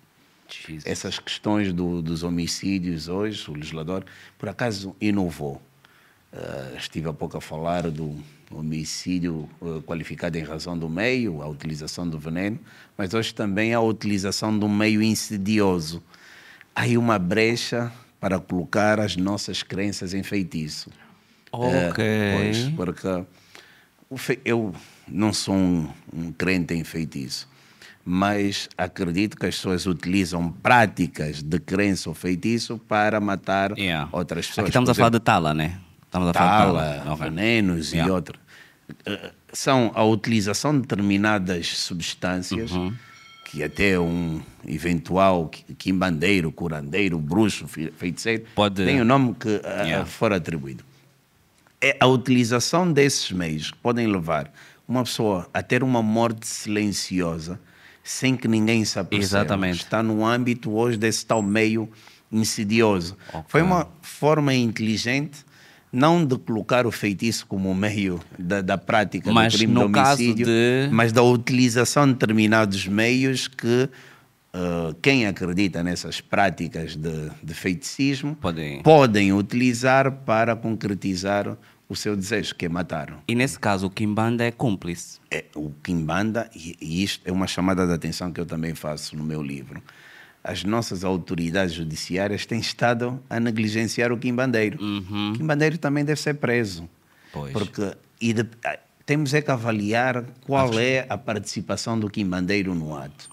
Jesus. Essas questões do, dos homicídios hoje, o legislador, por acaso, inovou. Uh, estive há pouco a falar do homicídio uh, qualificado em razão do meio, a utilização do veneno, mas hoje também a utilização do meio insidioso. Há aí uma brecha para colocar as nossas crenças em feitiço. Ok. Uh, pois, porque eu não sou um, um crente em feitiço mas acredito que as pessoas utilizam práticas de crença ou feitiço para matar yeah. outras pessoas. Aqui estamos a falar de tala, né? Estamos a falar tala, venenos yeah. e outros. Eh, são a utilização de determinadas substâncias uhum. que até um eventual quimbandeiro, curandeiro, bruxo, feiticeiro, Pode... tem o nome que eh, yeah. for atribuído. É a utilização desses meios que podem levar uma pessoa a ter uma morte silenciosa sem que ninguém se aperceba. Exatamente. Está no âmbito hoje desse tal meio insidioso. Okay. Foi uma forma inteligente não de colocar o feitiço como meio da, da prática mas do crime no de homicídio, de... mas da utilização de determinados meios que uh, quem acredita nessas práticas de, de feiticismo podem. podem utilizar para concretizar o seu desejo, que é matar. E nesse caso, o Kimbanda é cúmplice? É, o Kimbanda, e, e isto é uma chamada de atenção que eu também faço no meu livro, as nossas autoridades judiciárias têm estado a negligenciar o Kimbandeiro. Uhum. O Kimbandeiro também deve ser preso. Pois. Porque e de, temos é que avaliar qual é a participação do Kimbandeiro no ato.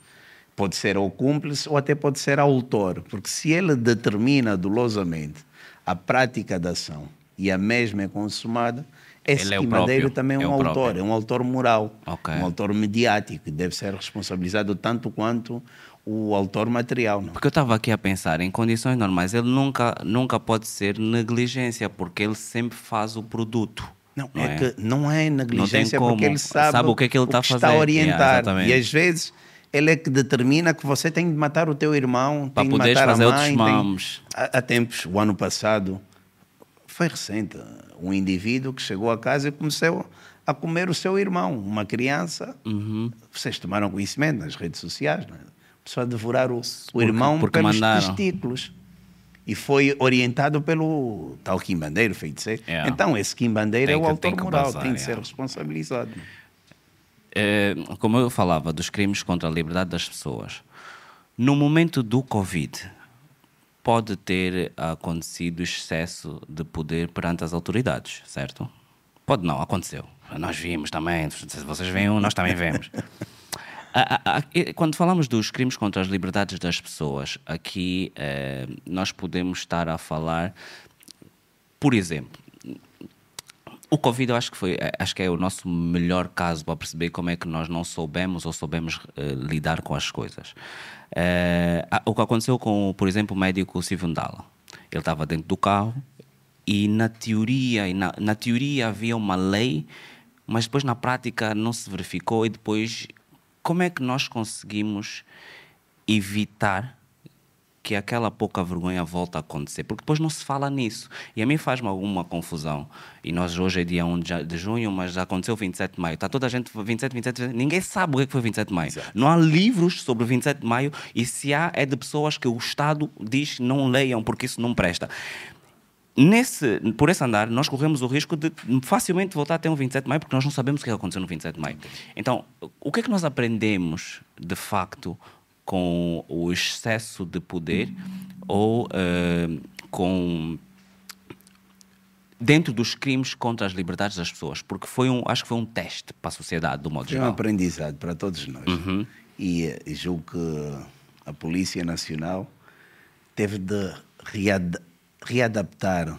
Pode ser o cúmplice ou até pode ser autor, porque se ele determina dolosamente a prática da ação e a mesma é consumada, esse Ele Quimadeiro é também é, é um autor, próprio. é um autor moral, okay. um autor mediático, que deve ser responsabilizado tanto quanto o autor material. Não? Porque eu estava aqui a pensar, em condições normais, ele nunca, nunca pode ser negligência, porque ele sempre faz o produto. Não, não é, é, que não é negligência não porque ele sabe, sabe o que é que ele está a fazer. Está a orientar. Yeah, e às vezes ele é que determina que você tem de matar o teu irmão, para tem de matar fazer a mãe. Outros mamos. Tem... Há, há tempos, o ano passado, foi recente, um indivíduo que chegou a casa e começou a comer o seu irmão, uma criança. Uhum. Vocês tomaram conhecimento nas redes sociais, não é? A devorar o, o irmão porque pelos mandaram. testículos. E foi orientado pelo tal Quimbandeiro, feiticeiro. Yeah. Então, esse Quimbandeiro Tem é o autor tem que moral, passar, tem de ser yeah. responsabilizado. eh, como eu falava dos crimes contra a liberdade das pessoas, no momento do Covid, pode ter acontecido excesso de poder perante as autoridades, certo? Pode não, aconteceu. Nós vimos também, se vocês veem, nós também vemos. Quando falamos dos crimes contra as liberdades das pessoas, aqui eh, nós podemos estar a falar, por exemplo, o Covid eu acho que foi, acho que é o nosso melhor caso para perceber como é que nós não soubemos ou soubemos uh, lidar com as coisas. O que aconteceu com, por exemplo, o médico Silvio Ndala. Ele estava dentro do carro e na teoria, na, na teoria havia uma lei, mas depois na prática não se verificou e depois como é que nós conseguimos evitar que aquela pouca vergonha volta a acontecer, porque depois não se fala nisso. E a mim faz-me alguma confusão. E nós hoje é dia 1 de junho, mas já aconteceu 27 de maio. Está toda a gente 27, 27, 27 ninguém sabe o que, é foi 27 de maio. Exato. Não há livros sobre 27 de maio e se há é de pessoas que o Estado diz não leiam porque isso não presta. Nesse, por esse andar, nós corremos o risco de facilmente voltar a ter um 27 de maio, porque nós não sabemos o que aconteceu no 27 de maio. Então, o que é que nós aprendemos, de facto, com o excesso de poder ou uh, com dentro dos crimes contra as liberdades das pessoas, porque foi um, acho que foi um teste para a sociedade do modo foi geral. Foi um aprendizado para todos nós. Uhum. E, e julgo que a Polícia Nacional teve de read, readaptar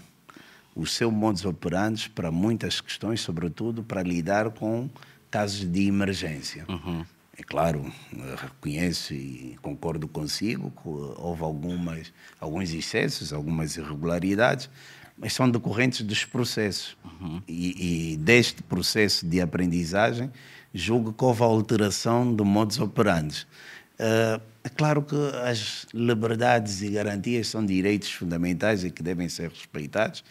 o seu modus operandi para muitas questões, sobretudo para lidar com casos de emergência. Uhum. É claro, reconheço e concordo consigo que houve algumas, alguns excessos, algumas irregularidades, mas são decorrentes dos processos. Uhum. E, e, deste processo de aprendizagem, julgo que houve alteração de modus operandi. Uh, é claro que as liberdades e garantias são direitos fundamentais e que devem ser respeitados.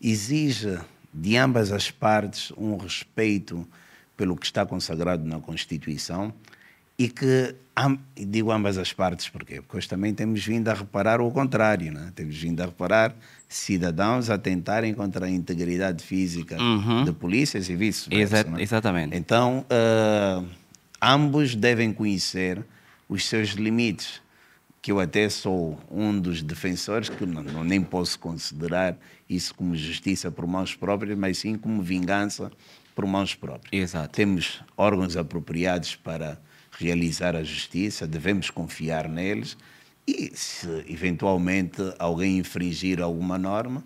Exige de ambas as partes um respeito pelo que está consagrado na Constituição e que, digo ambas as partes, porquê? Porque hoje também temos vindo a reparar o contrário, né? temos vindo a reparar cidadãos a tentarem contra a integridade física uhum. de polícias e vice-versa. Exa né? Exatamente. Então, uh, ambos devem conhecer os seus limites, que eu até sou um dos defensores, que não, não nem posso considerar isso como justiça por mãos próprias, mas sim como vingança por mãos próprias. Exato. Temos órgãos apropriados para realizar a justiça, devemos confiar neles e, se eventualmente alguém infringir alguma norma,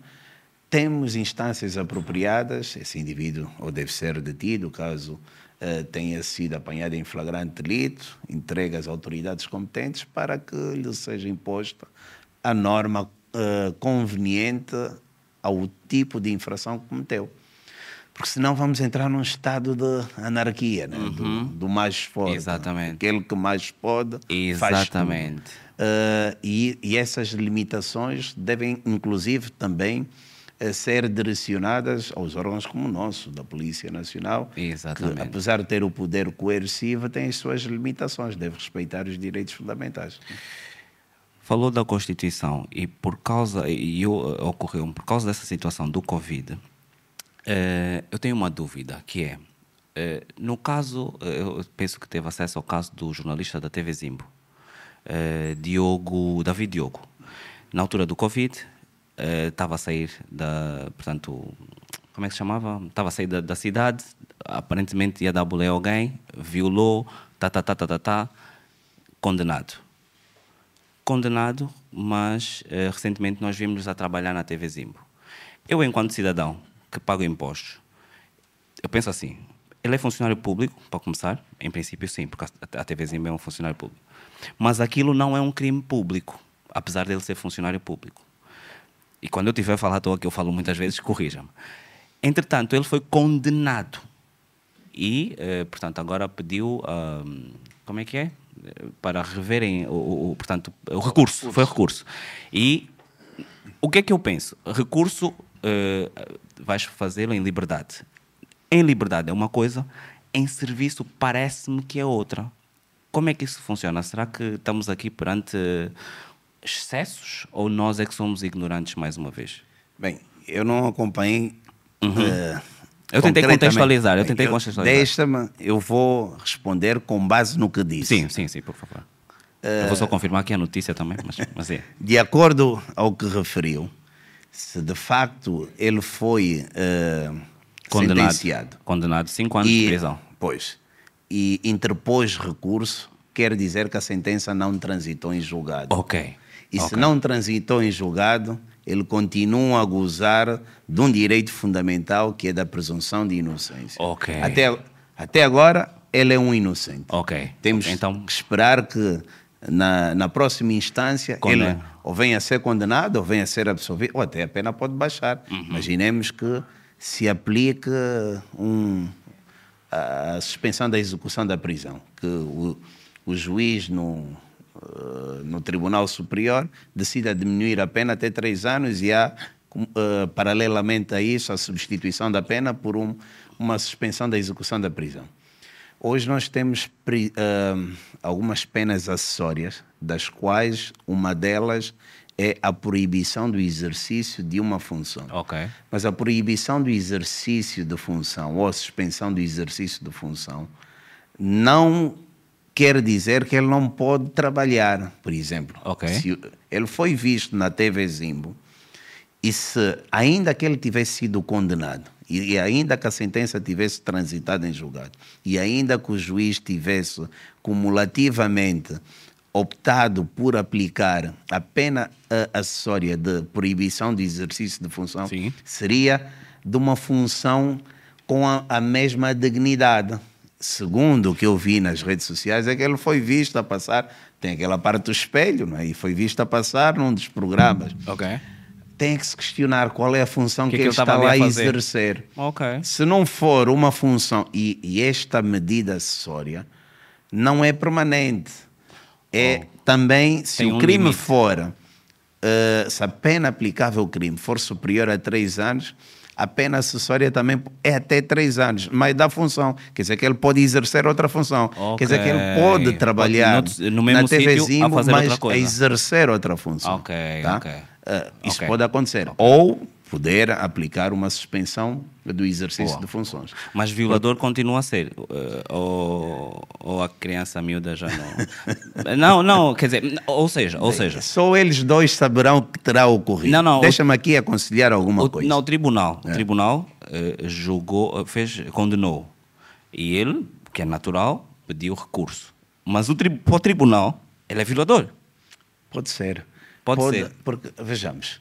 temos instâncias apropriadas, esse indivíduo ou deve ser detido caso uh, tenha sido apanhado em flagrante delito, entregue às autoridades competentes para que lhe seja imposta a norma uh, conveniente ao tipo de infração que cometeu porque senão vamos entrar num estado de anarquia, né? Uhum. do, do, mais forte. Exatamente. Aquele que mais pode. Exatamente. Uh, e, e, essas limitações devem, inclusive, também uh, ser direcionadas aos órgãos como o nosso, da Polícia Nacional. Exatamente. Que, apesar de ter o poder coercivo, tem as suas limitações, deve respeitar os direitos fundamentais. Falou da Constituição e por causa, e ocorreu por causa dessa situação do Covid, Uh, eu tenho uma dúvida, que é, uh, no caso, uh, eu penso que teve acesso ao caso do jornalista da TV Zimbo, Diogo, David Diogo. Na altura do Covid, estava a sair da, portanto, como é que se chamava? Estava a sair da, da, cidade, aparentemente ia dar bolé a alguém, violou, tá, tá, tá, tá, tá, tá, condenado. Condenado, mas recentemente nós vimos a trabalhar na TV Zimbo. Eu, enquanto cidadão, que paga impostos. Eu penso assim, ele é funcionário público, para começar, em princípio sim, porque a TV Zimba é um funcionário público. Mas aquilo não é um crime público, apesar dele ser funcionário público. E quando eu tiver a falar à toa, que eu falo muitas vezes, corrija-me. Entretanto, ele foi condenado. E, eh, portanto, agora pediu, como é que é? Para reverem o, o, portanto, o recurso, foi o recurso. E o que é que eu penso? Recurso uh, vais fazê-lo em liberdade. Em liberdade é uma coisa, em serviço parece-me que é outra. Como é que isso funciona? Será que estamos aqui perante excessos ou nós é que somos ignorantes mais uma vez? Bem, eu não acompanhei uhum. uh, Eu tentei contextualizar, eu tentei Eu- contextualizar. Deixa-me, eu vou responder com base no que disse. Sim, sim, sim, por favor. Eu vou só confirmar aqui a notícia também, mas, mas é. De acordo ao que referiu, se de facto ele foi eh, Condenado. sentenciado Condenado, cinco anos de prisão. Pois. E interpôs recurso, quer dizer que a sentença não transitou em julgado. Ok. E se ok. não transitou em julgado, ele continua a gozar de um direito fundamental que é da presunção de inocência. Ok. Até, até agora, ele é um inocente. Ok. Temos Então- que esperar que na, na próxima instância Condena. ele ou venha a ser condenado ou venha a ser absolvido, ou até a pena pode baixar. Uhum. Imaginemos que se aplique um, a a suspensão da execução da prisão, que o, o juiz no, eh, no Tribunal Superior decida diminuir a pena até três anos e há, eh, paralelamente a isso, a substituição da pena por um- uma suspensão da execução da prisão. Hoje nós temos ah, algumas penas acessórias, das quais uma delas é a proibição do exercício de uma função. Ok. Mas a proibição do exercício de função ou a suspensão do exercício de função não quer dizer que ele não pode trabalhar, por exemplo. Ok. Se ele foi visto na TV Zimbo e se ainda que ele tivesse sido condenado e, e ainda que a sentença tivesse transitado em julgado e ainda que o juiz tivesse cumulativamente optado por aplicar a pena acessória de proibição de exercício de função, Sim. seria de uma função com a, a mesma dignidade. Segundo o que eu vi nas redes sociais, é que ele foi visto a passar, tem aquela parte do espelho, não é? e foi visto a passar num dos programas. Ok. Tem que se questionar qual é a função Que que, que ele está lá a exercer. Ok. Se não for uma função, e, e esta medida acessória não é permanente, é também, se Oh. Tem o um crime limite. for, eh, se a pena aplicável ao crime for superior a três anos, a pena acessória também é até três anos, mas dá função. Quer dizer que ele pode exercer outra função. Quer dizer que ele pode Pode trabalhar noutro- no mesmo na TV sítio a Zimbo, fazer mas outra exercer outra função. Ok, tá? ok. Eh, isso Ok. pode acontecer. Ou poder aplicar uma suspensão do exercício de funções. Mas violador continua a ser. eh, ou, ou a criança miúda já não. não, não, quer dizer, ou seja, ou seja, Só eles dois saberão o que terá ocorrido. Não, não, Deixa-me aqui aconselhar alguma o, coisa. não, o tribunal, o tribunal eh, julgou, eh, fez, condenou. E ele, que é natural, pediu recurso. Mas o tri, para o tribunal, ele é violador. Pode ser. Pode ser. Porque, vejamos,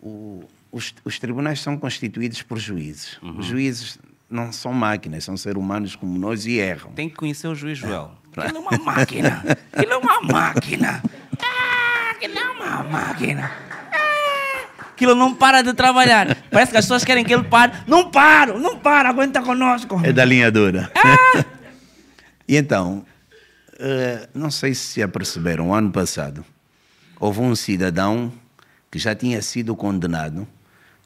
o- os, os tribunais são constituídos por juízes. Uhum. Os juízes não são máquinas, são seres humanos como nós e erram. Tem que conhecer o juiz Joel. Ele é uma máquina. Ele é uma máquina. Ah, ele é uma máquina. Ah, Aquilo não para de trabalhar. Parece que as pessoas querem que ele pare. Não paro, não para, aguenta conosco. É da linha dura. Ah! e então, eh, não sei se se aperceberam, ano passado, houve um cidadão que já tinha sido condenado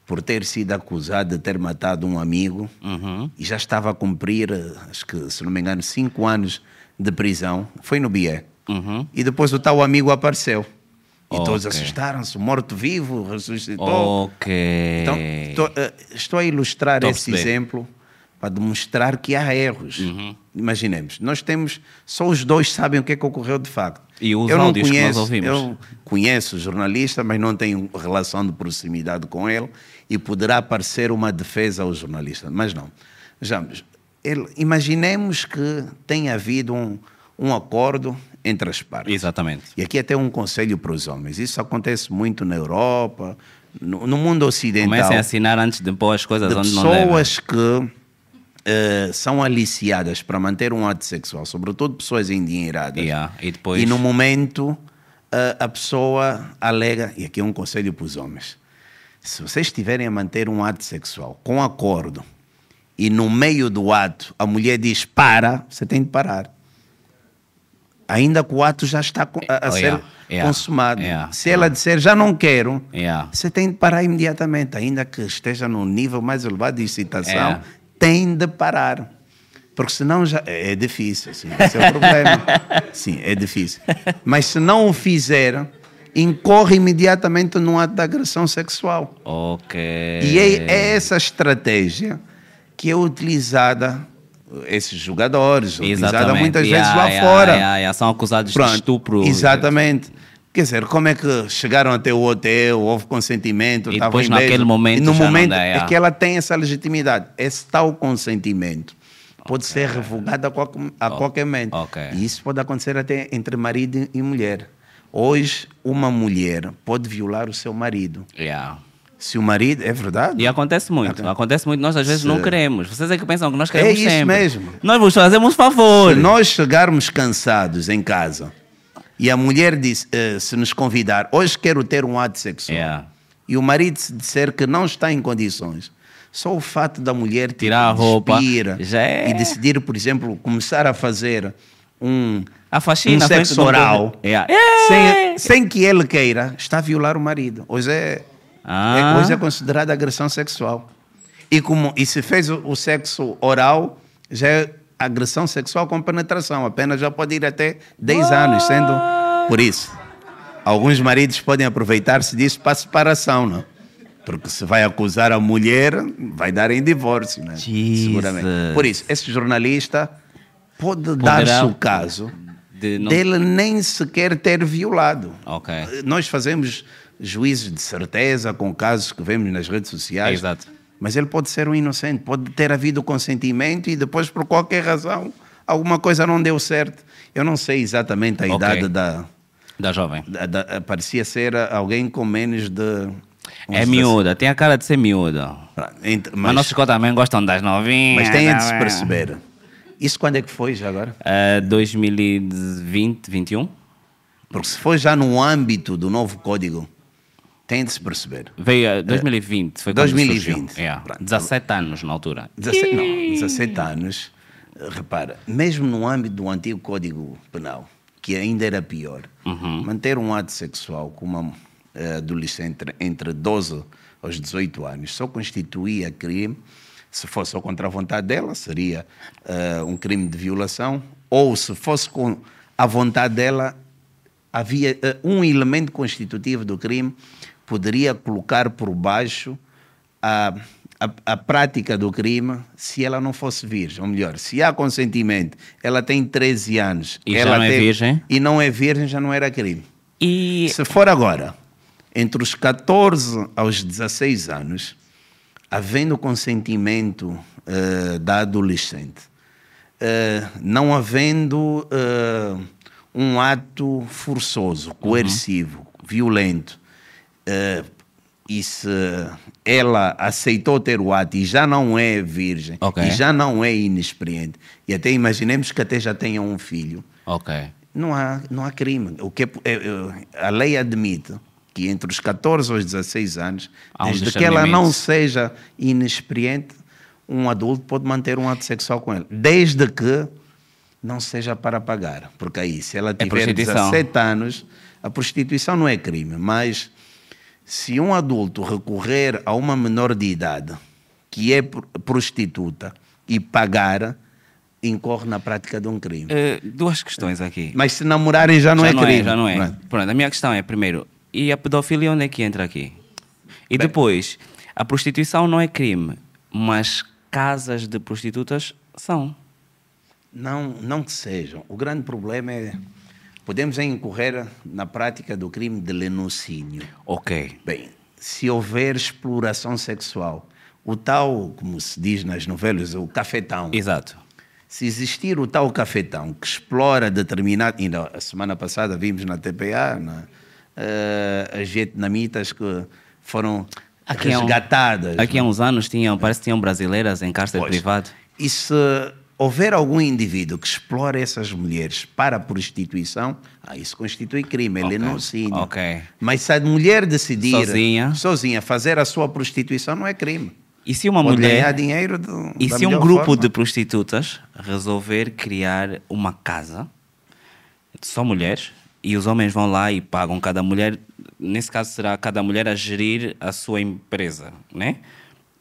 por ter sido acusado de ter matado um amigo Uhum. e já estava a cumprir, acho que, se não me engano, cinco anos de prisão. Foi no Bié. Uhum. E depois o tal amigo apareceu. E todos Ok. assustaram-se. Morto-vivo, ressuscitou. Ok. Então, estou, eh, estou a ilustrar a esse exemplo para demonstrar que há erros. Uhum. Imaginemos, nós temos, só os dois sabem o que é que ocorreu de facto. E os eu não áudios que nós conheço, ouvimos. Eu conheço o jornalista, mas não tenho relação de proximidade com ele e poderá parecer uma defesa ao jornalista, mas não. Vejamos, ele, imaginemos que tenha havido um, um acordo entre as partes. Exatamente. E aqui até um conselho para os homens. Isso acontece muito na Europa, no, no mundo ocidental. Comecem a assinar antes de pôr as coisas de onde não devem. pessoas que eh, são aliciadas para manter um ato sexual, sobretudo pessoas endinheiradas. Yeah, e depois- E no momento eh, a pessoa alega, e aqui é um conselho para os homens: se vocês estiverem a manter um ato sexual com acordo e no meio do ato a mulher diz para, você tem de parar. Ainda que o ato já está a, a Oh, ser yeah, yeah, consumado. yeah, se ela disser já não quero, você tem de parar imediatamente, ainda que esteja num nível mais elevado de excitação, É. tem de parar. Porque senão já é é difícil, sim, esse é o problema. sim, é difícil. Mas se não o fizer, incorre imediatamente num ato de agressão sexual. Ok. E é, é essa estratégia que é utilizada, esses jogadores, utilizada Exatamente. muitas Yeah, vezes lá yeah, fora. yeah. São acusados Pronto, de estupro. Exatamente. Quer dizer, como é que chegaram até o hotel, houve consentimento, E depois, beijo, naquele momento, e no momento dá, é yeah. que ela tem essa legitimidade. Esse tal consentimento pode ser revogado a qualquer, a qualquer momento. ok. E isso pode acontecer até entre marido e mulher. Hoje, uma mulher pode violar o seu marido. Yeah. Se o marido, é verdade? E acontece muito. Acontece muito. Nós às vezes não queremos. Vocês é que pensam que nós queremos isso sempre. mesmo. Nós vos fazemos favor. Se nós chegarmos cansados em casa e a mulher diz, eh, se nos convidar, hoje quero ter um ato sexual, Yeah. e o marido se disser que não está em condições, só o fato da mulher Tirar a roupa, já é. e decidir, por exemplo, começar a fazer um, A faxina um sexo oral Yeah. sem, sem que ele queira, está a violar o marido. Hoje é, Ah. é, hoje é considerada agressão sexual. E, como, e se fez o, o sexo oral, já é agressão sexual com penetração. A pena já pode ir até 10 anos, sendo por isso. Alguns maridos podem aproveitar-se disso para separação, não? Porque se vai acusar a mulher, vai dar em divórcio, né? Jesus. Seguramente. Por isso, esse jornalista pode dar-se o caso de não- dele nem sequer ter violado. Ok. Nós fazemos juízos de certeza com casos que vemos nas redes sociais. Mas ele pode ser um inocente, pode ter havido consentimento e depois, por qualquer razão, alguma coisa não deu certo. Eu não sei exatamente a Ok. idade da, Da jovem. da- da- Parecia ser alguém com menos de. É miúda. Tem a cara de ser miúda. Mas, mas, nossos também gostam das novinhas. mas tem de se bem? perceber. Isso quando é que foi já agora? Ah, 2020, 21? Porque se foi já no âmbito do novo código, tem de se perceber. Veio ah, 2020. Foi quando 2020. surgiu. Yeah. Pronto. 17 anos na altura. 17, não, 17 anos, repara, mesmo no âmbito do antigo Código Penal, que ainda era pior, Uhum. manter um ato sexual com uma eh, adolescente entre, entre 12 aos 18 anos só constituía crime se fosse contra a vontade dela, seria eh, um crime de violação, ou se fosse com a vontade dela, havia eh, um elemento constitutivo do crime poderia colocar por baixo a, a, a prática do crime se ela não fosse virgem. Ou melhor, se há consentimento, ela tem 13 anos. E já ela não é tem- virgem? E não é virgem, já não era crime. E Se for agora, entre os 14 aos 16 anos, havendo consentimento eh, da adolescente, eh, não havendo eh, um ato forçoso, coercivo, violento, eh, e se ela aceitou ter o ato e já não é virgem, Ok. e já não é inexperiente, e até imaginemos que até já tenha um filho, Ok. não há, não há crime. O que é, é, é, a lei admite que entre os 14 aos 16 anos, Há desde que ela não seja inexperiente, um adulto pode manter um ato sexual com ela. Desde que não seja para pagar. Porque aí, se ela tiver prostituição. 17 anos, a prostituição não é crime. Mas se um adulto recorrer a uma menor de idade que é pr- prostituta e pagar, incorre na prática de um crime. Eh, duas questões aqui. Mas se namorarem já não já é não crime. é, já não é. Pronto. Pronto, a minha questão é, primeiro, e a pedofilia onde é que entra aqui? E depois, a prostituição não é crime, mas casas de prostitutas são. Não, não que sejam. O grande problema é podemos incorrer na prática do crime de lenocínio. Ok. Bem, se houver exploração sexual, o tal, como se diz nas novelas, o cafetão. Exato. Se existir o tal cafetão que explora determinado. Ainda a semana passada vimos na TPA na, eh, as vietnamitas que foram Aqui há um- resgatadas. Aqui há uns anos tinham, parece que tinham brasileiras em cárcere Pois. privado. E se houver algum indivíduo que explora essas mulheres para a prostituição, ah, isso constitui crime, ele Ok, não ensina. ok. Mas se a mulher decidir Sozinha. sozinha fazer a sua prostituição, não é crime. E se uma Pode ganhar mulher. dinheiro de, E se um grupo forma. de prostitutas resolver criar uma casa de só mulheres e os homens vão lá e pagam cada mulher, nesse caso será cada mulher a gerir a sua empresa, né?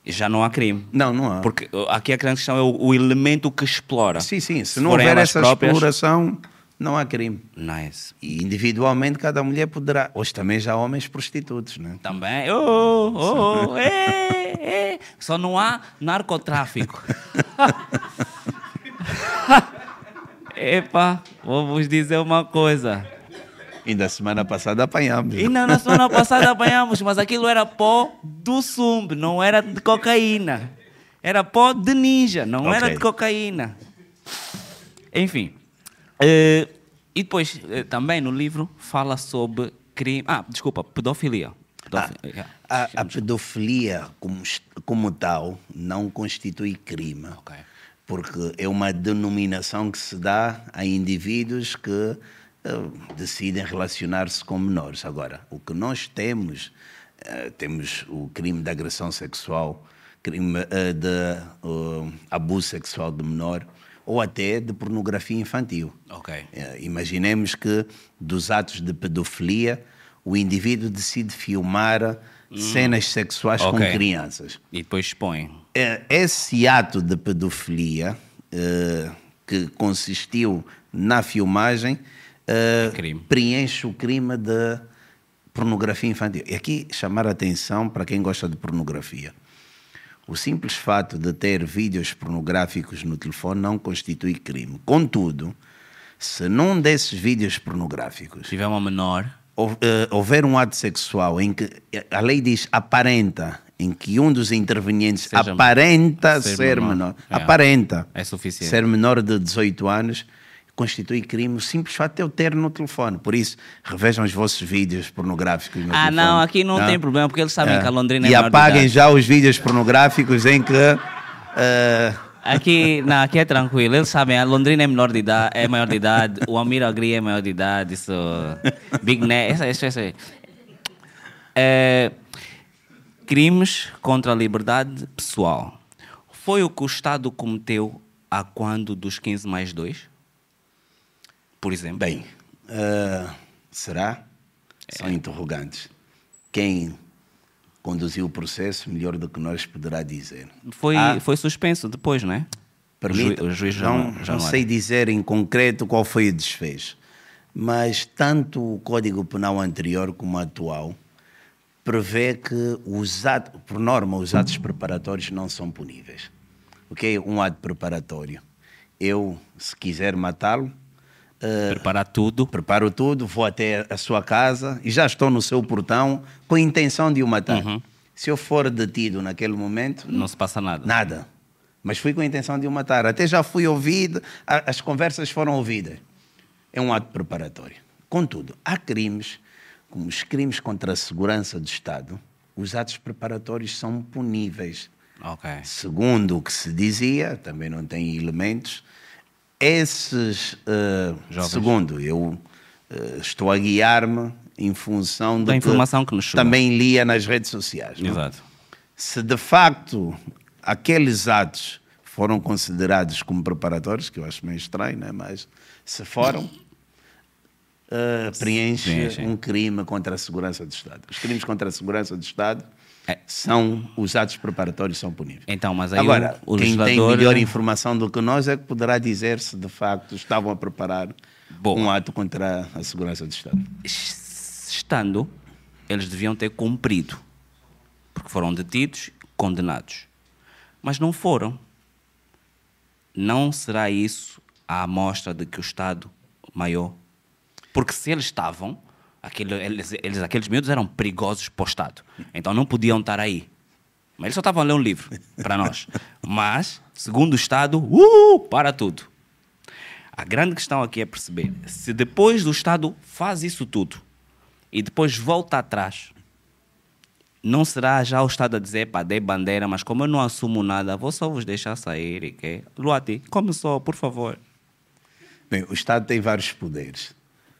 Já não há crime. Não, não há. Porque uh, aqui a grande questão é o, o elemento que explora. Sim, sim. Se, Se não houver essa próprias- exploração, não há crime. Nice. E individualmente cada mulher poderá. Hoje também já há homens prostitutos, né? Também. Oh, oh, oh, é, é. Só não há narcotráfico. Epa, vou vos dizer uma coisa. Ainda semana passada apanhamos. E na, na semana passada apanhamos, mas aquilo era pó do sumb, não era de cocaína. Era pó de ninja, não Ok. era de cocaína. Enfim. eh, e depois, eh, também no livro, fala sobre crime. Ah, desculpa, pedofilia. Pedofi- yeah. A, a pedofilia, como, como tal, não constitui crime. Ok. Porque é uma denominação que se dá a indivíduos que decidem relacionar-se com menores. Agora, o que nós temos, eh, temos o crime de agressão sexual, crime eh, de eh, abuso sexual de menor ou até de pornografia infantil. Ok. Eh, Imaginemos que dos atos de pedofilia o indivíduo decide filmar cenas sexuais Ok. com crianças. E depois expõe. Eh, Esse ato de pedofilia eh, que consistiu na filmagem eh, preenche o crime de pornografia infantil. E aqui chamar a atenção para quem gosta de pornografia. O simples fato de ter vídeos pornográficos no telefone não constitui crime. Contudo, se num desses vídeos pornográficos tiver uma menor, eh, houver um ato sexual em que a lei diz aparenta, em que um dos intervenientes Seja- aparenta ser ser, menor. menor, É. aparenta É suficiente. ser menor de 18 anos, constitui crime o simples fato de eu ter no telefone. Por isso, revejam os vossos vídeos pornográficos no Ah, telefone. não, aqui não tem problema, porque eles sabem que a Londrina é E apaguem já os vídeos pornográficos em que... eh, Aqui, não, aqui é tranquilo. Eles sabem, a Londrina é menor de idade, é maior de idade, o Amir Agri é maior de idade, isso. Big Net, essa, essa, essa. É, crimes contra a liberdade pessoal. Foi o que o Estado cometeu a quando dos 15 mais 2? Por exemplo. Bem, eh, será? São interrogantes. Quem conduziu o processo, melhor do que nós, poderá dizer. foi, Ah. foi suspenso depois, não é? Permita, O ju- o juiz já não, não- já não não é. sei dizer em concreto qual foi o desfecho, mas tanto o Código Penal anterior como o atual prevê que os atos, por norma, os atos preparatórios não são puníveis. Ok? Um ato preparatório. Eu, se quiser matá-lo, Preparar tudo. preparo tudo, vou até a sua casa e já estou no seu portão com a intenção de o matar. Uhum. Se eu for detido naquele momento, Não se passa nada. Nada. Mas fui com a intenção de o matar. Até já fui ouvido, as conversas foram ouvidas. É um ato preparatório. Contudo, há crimes, como os crimes contra a segurança do Estado, os atos preparatórios são puníveis. Ok. Segundo o que se dizia, também não tem elementos, esses. Jovens. segundo, eu eh, estou a guiar-me em função Da informação que nos chegou. também lia nas redes sociais. não é? Exato. se de facto aqueles atos foram considerados como preparatórios, que eu acho meio estranho, né? mas se foram, eh, preenche Preenchem. um crime contra a segurança do Estado. Os crimes contra a segurança do Estado É. são, os atos preparatórios são puníveis. Então, mas aí Agora, o, o quem legislador... tem melhor informação do que nós é que poderá dizer se de facto estavam a preparar Boa. um ato contra a segurança do Estado. estando, eles deviam ter cumprido. Porque foram detidos, condenados. Mas não foram. Não será isso a amostra de que o Estado maior. Porque se eles estavam, aquele, eles, eles- aqueles miúdos eram perigosos para o Estado. Então não podiam estar aí. Mas eles só estavam a ler um livro para nós. Mas, segundo o Estado, uh, para tudo. A grande questão aqui é perceber se depois do Estado faz isso tudo e depois volta atrás, não será já o Estado a dizer, pá, dei bandeira, mas como eu não assumo nada, vou só vos deixar sair e que... Luati, come só, por favor. Bem, o Estado tem vários poderes.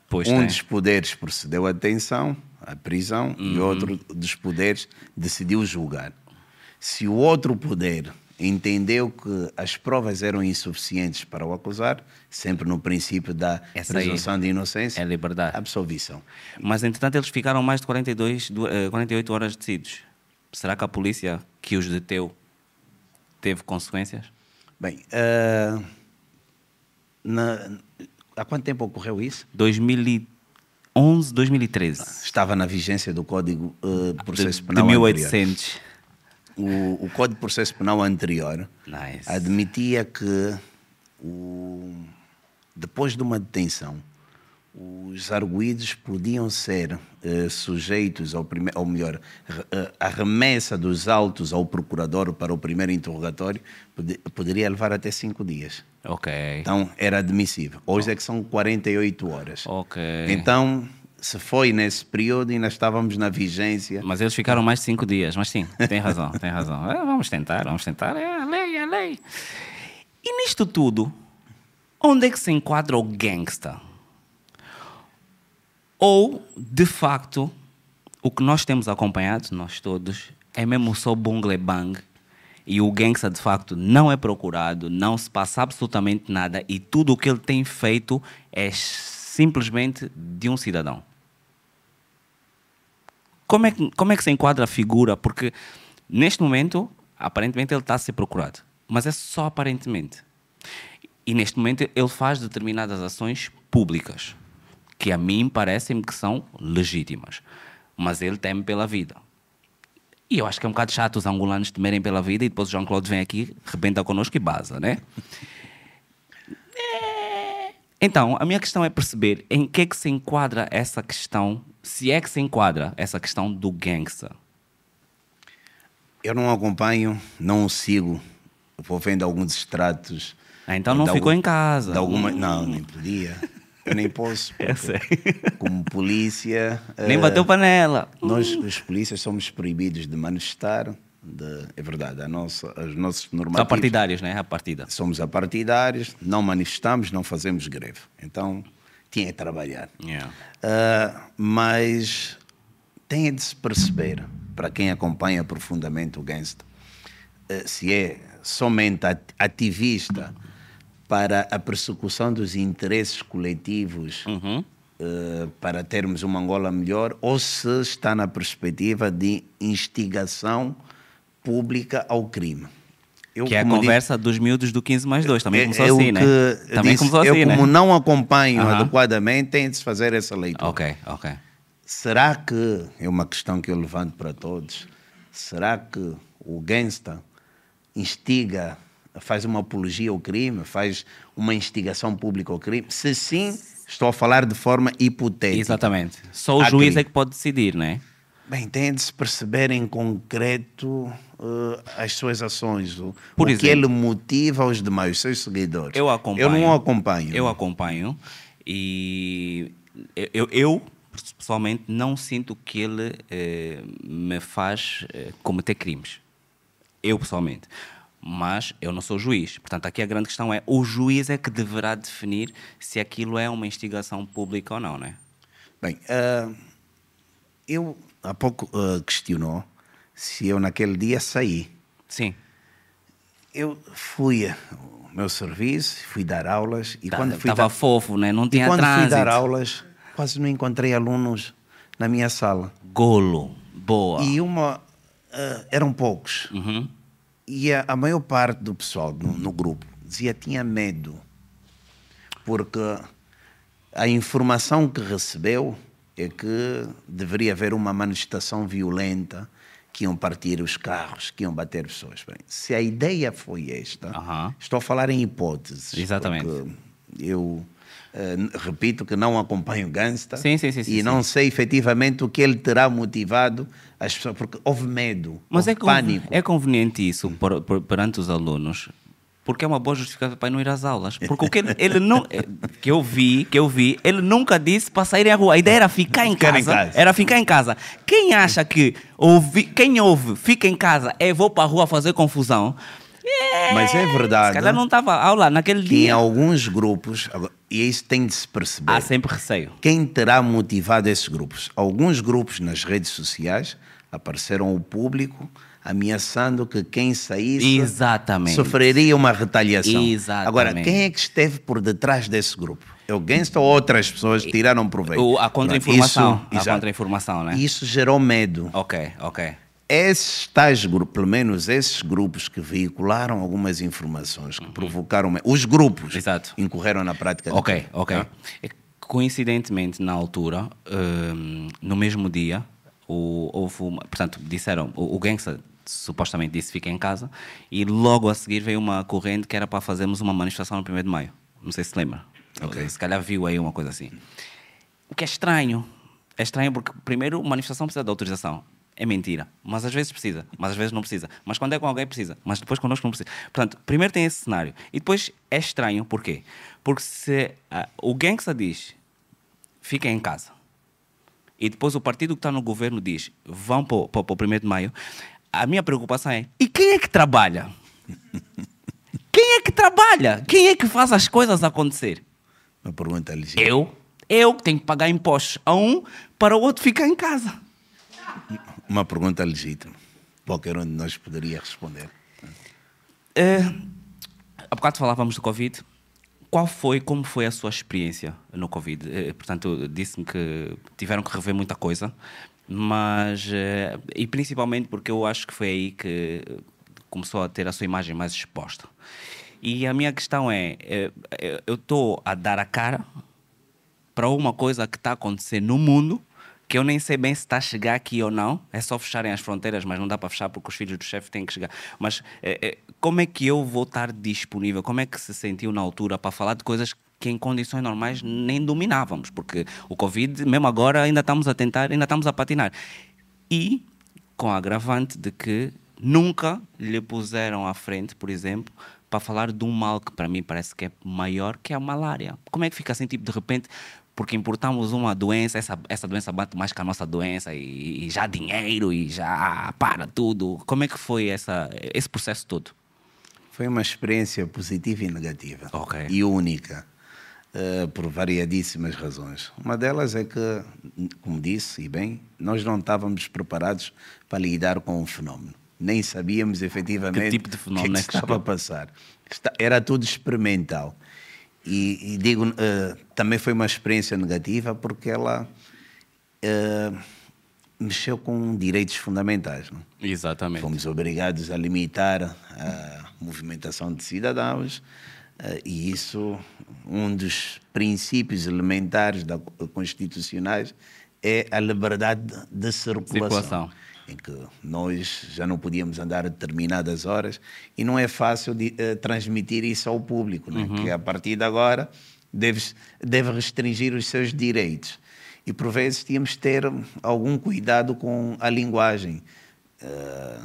Pois um tem. dos poderes procedeu à detenção, à prisão, e Uhum. outro dos poderes decidiu julgar. Se o outro poder entendeu que as provas eram insuficientes para o acusar, sempre no princípio da Essa presunção de inocência, é liberdade. absolvição. Mas, entretanto, eles ficaram mais de 42, du- eh, 48 horas detidos. Será que a polícia que os deteu teve consequências? Bem, ah, na- há quanto tempo ocorreu isso? 2011, 2013. Estava na vigência do Código uh, de Processo de, Penal de 1800. O, o, Código de Processo Penal anterior nice. admitia que o, depois de uma detenção os arguídos podiam ser eh, sujeitos ao primeiro, ou melhor, eh, a remessa dos autos ao procurador para o primeiro interrogatório pod poderia levar até cinco dias. Ok. Então era admissível. Hoje é que são 48 horas. Ok. Então, se foi nesse período e nós estávamos na vigência. Mas eles ficaram mais de cinco dias. Mas sim, tem razão, tem razão. É, vamos tentar, vamos tentar. É a lei, é a lei. E nisto tudo, onde é que se enquadra o gangsta? Ou, de facto, o que nós temos acompanhado, nós todos, é mesmo só bungle bang e o gangsta de facto não é procurado, não se passa absolutamente nada e tudo o que ele tem feito é simplesmente de um cidadão. Como é que, como é que se enquadra a figura? Porque neste momento, aparentemente, ele está a ser procurado, mas é só aparentemente. E neste momento ele faz determinadas ações públicas que a mim parecem-me que são legítimas. Mas ele teme pela vida. E eu acho que é um bocado chato os angolanos temerem pela vida e depois o Jean-Claude vem aqui, rebenta connosco e baza, né? Então, a minha questão é perceber em que é que se enquadra essa questão, se é que se enquadra essa questão do gangster. Eu não acompanho, não o sigo, vou vendo alguns extratos. Ah, então não ficou algum, em casa. Alguma, não, nem podia. Eu nem posso. Eu sei. Como polícia. Nem uh, bateu panela. Nós, os polícias, somos proibidos de manifestar. De, é verdade, a nossa, os nossos normativos. São partidários, né? A partida. Somos apartidários, não manifestamos, não fazemos greve. Então, tinha que trabalhar. Yeah. Uh, mas tem de se perceber, para quem acompanha profundamente o gangster, uh, se é somente ativista para a persecução dos interesses coletivos uhum. uh, para termos uma Angola melhor ou se está na perspectiva de instigação pública ao crime. Eu, que é a conversa digo, dos miúdos do 15 mais 2, também é, começou é assim, né? Também disse, começou eu, assim, como né? não acompanho uhum. adequadamente, tem de se fazer essa leitura. Ok, ok. Será que, é uma questão que eu levanto para todos, será que o gangsta instiga faz uma apologia ao crime, faz uma instigação pública ao crime? Se sim, estou a falar de forma hipotética. Exatamente. Só o juiz crime. é que pode decidir, não é? Bem, tem de se perceber em concreto uh, as suas ações, o, Por o exemplo, que ele motiva os demais, os seus seguidores. Eu acompanho. Eu não acompanho. Eu acompanho e eu, eu pessoalmente não sinto que ele eh, me faz eh, cometer crimes. Eu pessoalmente mas eu não sou juiz. Portanto, aqui a grande questão é: o juiz é que deverá definir se aquilo é uma instigação pública ou não, não é? Bem, uh, eu há pouco uh, questionou se eu naquele dia saí. Sim. Eu fui ao meu serviço, fui dar aulas e tá, quando fui Estava fofo, né? não tinha e quando trânsito. fui dar aulas, quase não encontrei alunos na minha sala. Golo, boa. E uma... Uh, eram poucos. Uhum. E a, a, maior parte do pessoal no, no grupo dizia tinha medo, porque a informação que recebeu é que deveria haver uma manifestação violenta, que iam partir os carros, que iam bater pessoas. Se a ideia foi esta, estou a falar em hipóteses. Exatamente. Eu uh, repito que não acompanho Gangsta sim, sim, sim, e não sei efetivamente o que ele terá motivado as pessoas, porque houve medo, Mas houve é pânico. É conveniente isso por, por, perante os alunos, porque é uma boa justificativa para não ir às aulas. Porque o que ele, não. eh, Que eu vi, que eu vi, ele nunca disse para sair à rua. A ideia era ficar em casa. em casa. Era ficar em casa. Quem acha que ouvi, quem ouve, fica em casa, é vou para a rua fazer confusão. Mas é verdade Se calhar não estava aula naquele que em dia. alguns grupos, e isso tem de se perceber, Há sempre receio. quem terá motivado esses grupos? Alguns grupos nas redes sociais apareceram ao público ameaçando que quem saísse Exatamente. sofreria uma retaliação. Exatamente. Agora, quem é que esteve por detrás desse grupo? É o Gangsta ou outras pessoas que tiraram proveito? O- a contra-informação. Isso- A contra-informação, né? Isso gerou medo. Ok, ok. Esses tais grupos, pelo menos esses grupos que veicularam algumas informações, que provocaram. Os grupos Exato. incorreram na prática Ok, crime, ok. tá? Coincidentemente, na altura, hum, no mesmo dia, o, houve uma, portanto, disseram, o, o gangster supostamente disse fica em casa, e logo a seguir veio uma corrente que era para fazermos uma manifestação no 1 de maio. Não sei se lembra. Ok. Se calhar viu aí uma coisa assim. O que é estranho. É estranho porque, primeiro, manifestação precisa de autorização. É mentira. Mas às vezes precisa. Mas às vezes não precisa. Mas quando é com alguém, precisa. Mas depois connosco não precisa. Portanto, primeiro tem esse cenário. E depois é estranho. Porquê? Porque se ah, o gangsta diz fiquem em casa e depois o partido que está no governo diz vão para o, para, para o 1 de maio, a minha preocupação é e quem é que trabalha? Quem é que trabalha? Quem é que faz as coisas acontecer? Uma pergunta legítima. Eu. Eu que tenho que pagar impostos a um para o outro ficar em casa. Uma pergunta legítima. Qualquer um de nós poderia responder. Eh, há bocado falávamos do Covid. Qual foi, como foi a sua experiência no Covid? Eh, portanto, disse-me que tiveram que rever muita coisa, mas. eh, e principalmente porque eu acho que foi aí que começou a ter a sua imagem mais exposta. E a minha questão é: eu estou a dar a cara para uma coisa que está a acontecer no mundo que eu nem sei bem se está a chegar aqui ou não. É só fecharem as fronteiras, mas não dá para fechar porque os filhos do chefe têm que chegar. Mas eh, eh, como é que eu vou estar disponível? Como é que se sentiu na altura para falar de coisas que em condições normais nem dominávamos? Porque o Covid, mesmo agora, ainda estamos a tentar, ainda estamos a patinar. E com a agravante de que nunca lhe puseram à frente, por exemplo, para falar de um mal que para mim parece que é maior, que é a malária. Como é que fica assim, tipo, de repente, porque importamos uma doença, essa, essa doença bate mais que a nossa doença e, e já dinheiro e já para tudo. Como é que foi essa, esse processo todo? Foi uma experiência positiva e negativa. Ok. E única. eh, por variadíssimas razões. Uma delas é que, como disse, e bem, nós não estávamos preparados para lidar com o fenómeno. Nem sabíamos efetivamente tipo o que, é é que que estava a passar. Era tudo experimental. E, e digo, eh, também foi uma experiência negativa porque ela eh, mexeu com direitos fundamentais. Não? Exatamente. Fomos obrigados a limitar a movimentação de cidadãos eh, e isso, um dos princípios elementares da, constitucionais é a liberdade de circulação, Circulação. Em que nós já não podíamos andar a determinadas horas e não é fácil de, eh, transmitir isso ao público, né? que a partir de agora deve, deve restringir os seus direitos. E por vezes tínhamos de ter algum cuidado com a linguagem. Eh,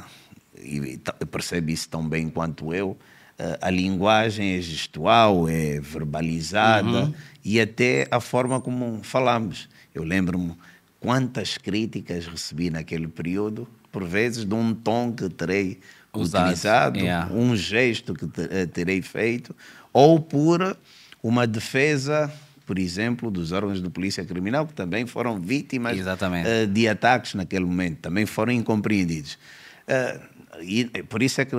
e percebe isso tão bem quanto eu. eh, a linguagem é gestual, é verbalizada e até a forma como falamos. Eu lembro-me quantas críticas recebi naquele período, por vezes de um tom que terei Usado, utilizado, yeah. um gesto que eh, terei feito, ou por uma defesa, por exemplo, dos órgãos de polícia criminal, que também foram vítimas Exatamente. eh, de ataques naquele momento, também foram incompreendidos. Eh, e por isso é que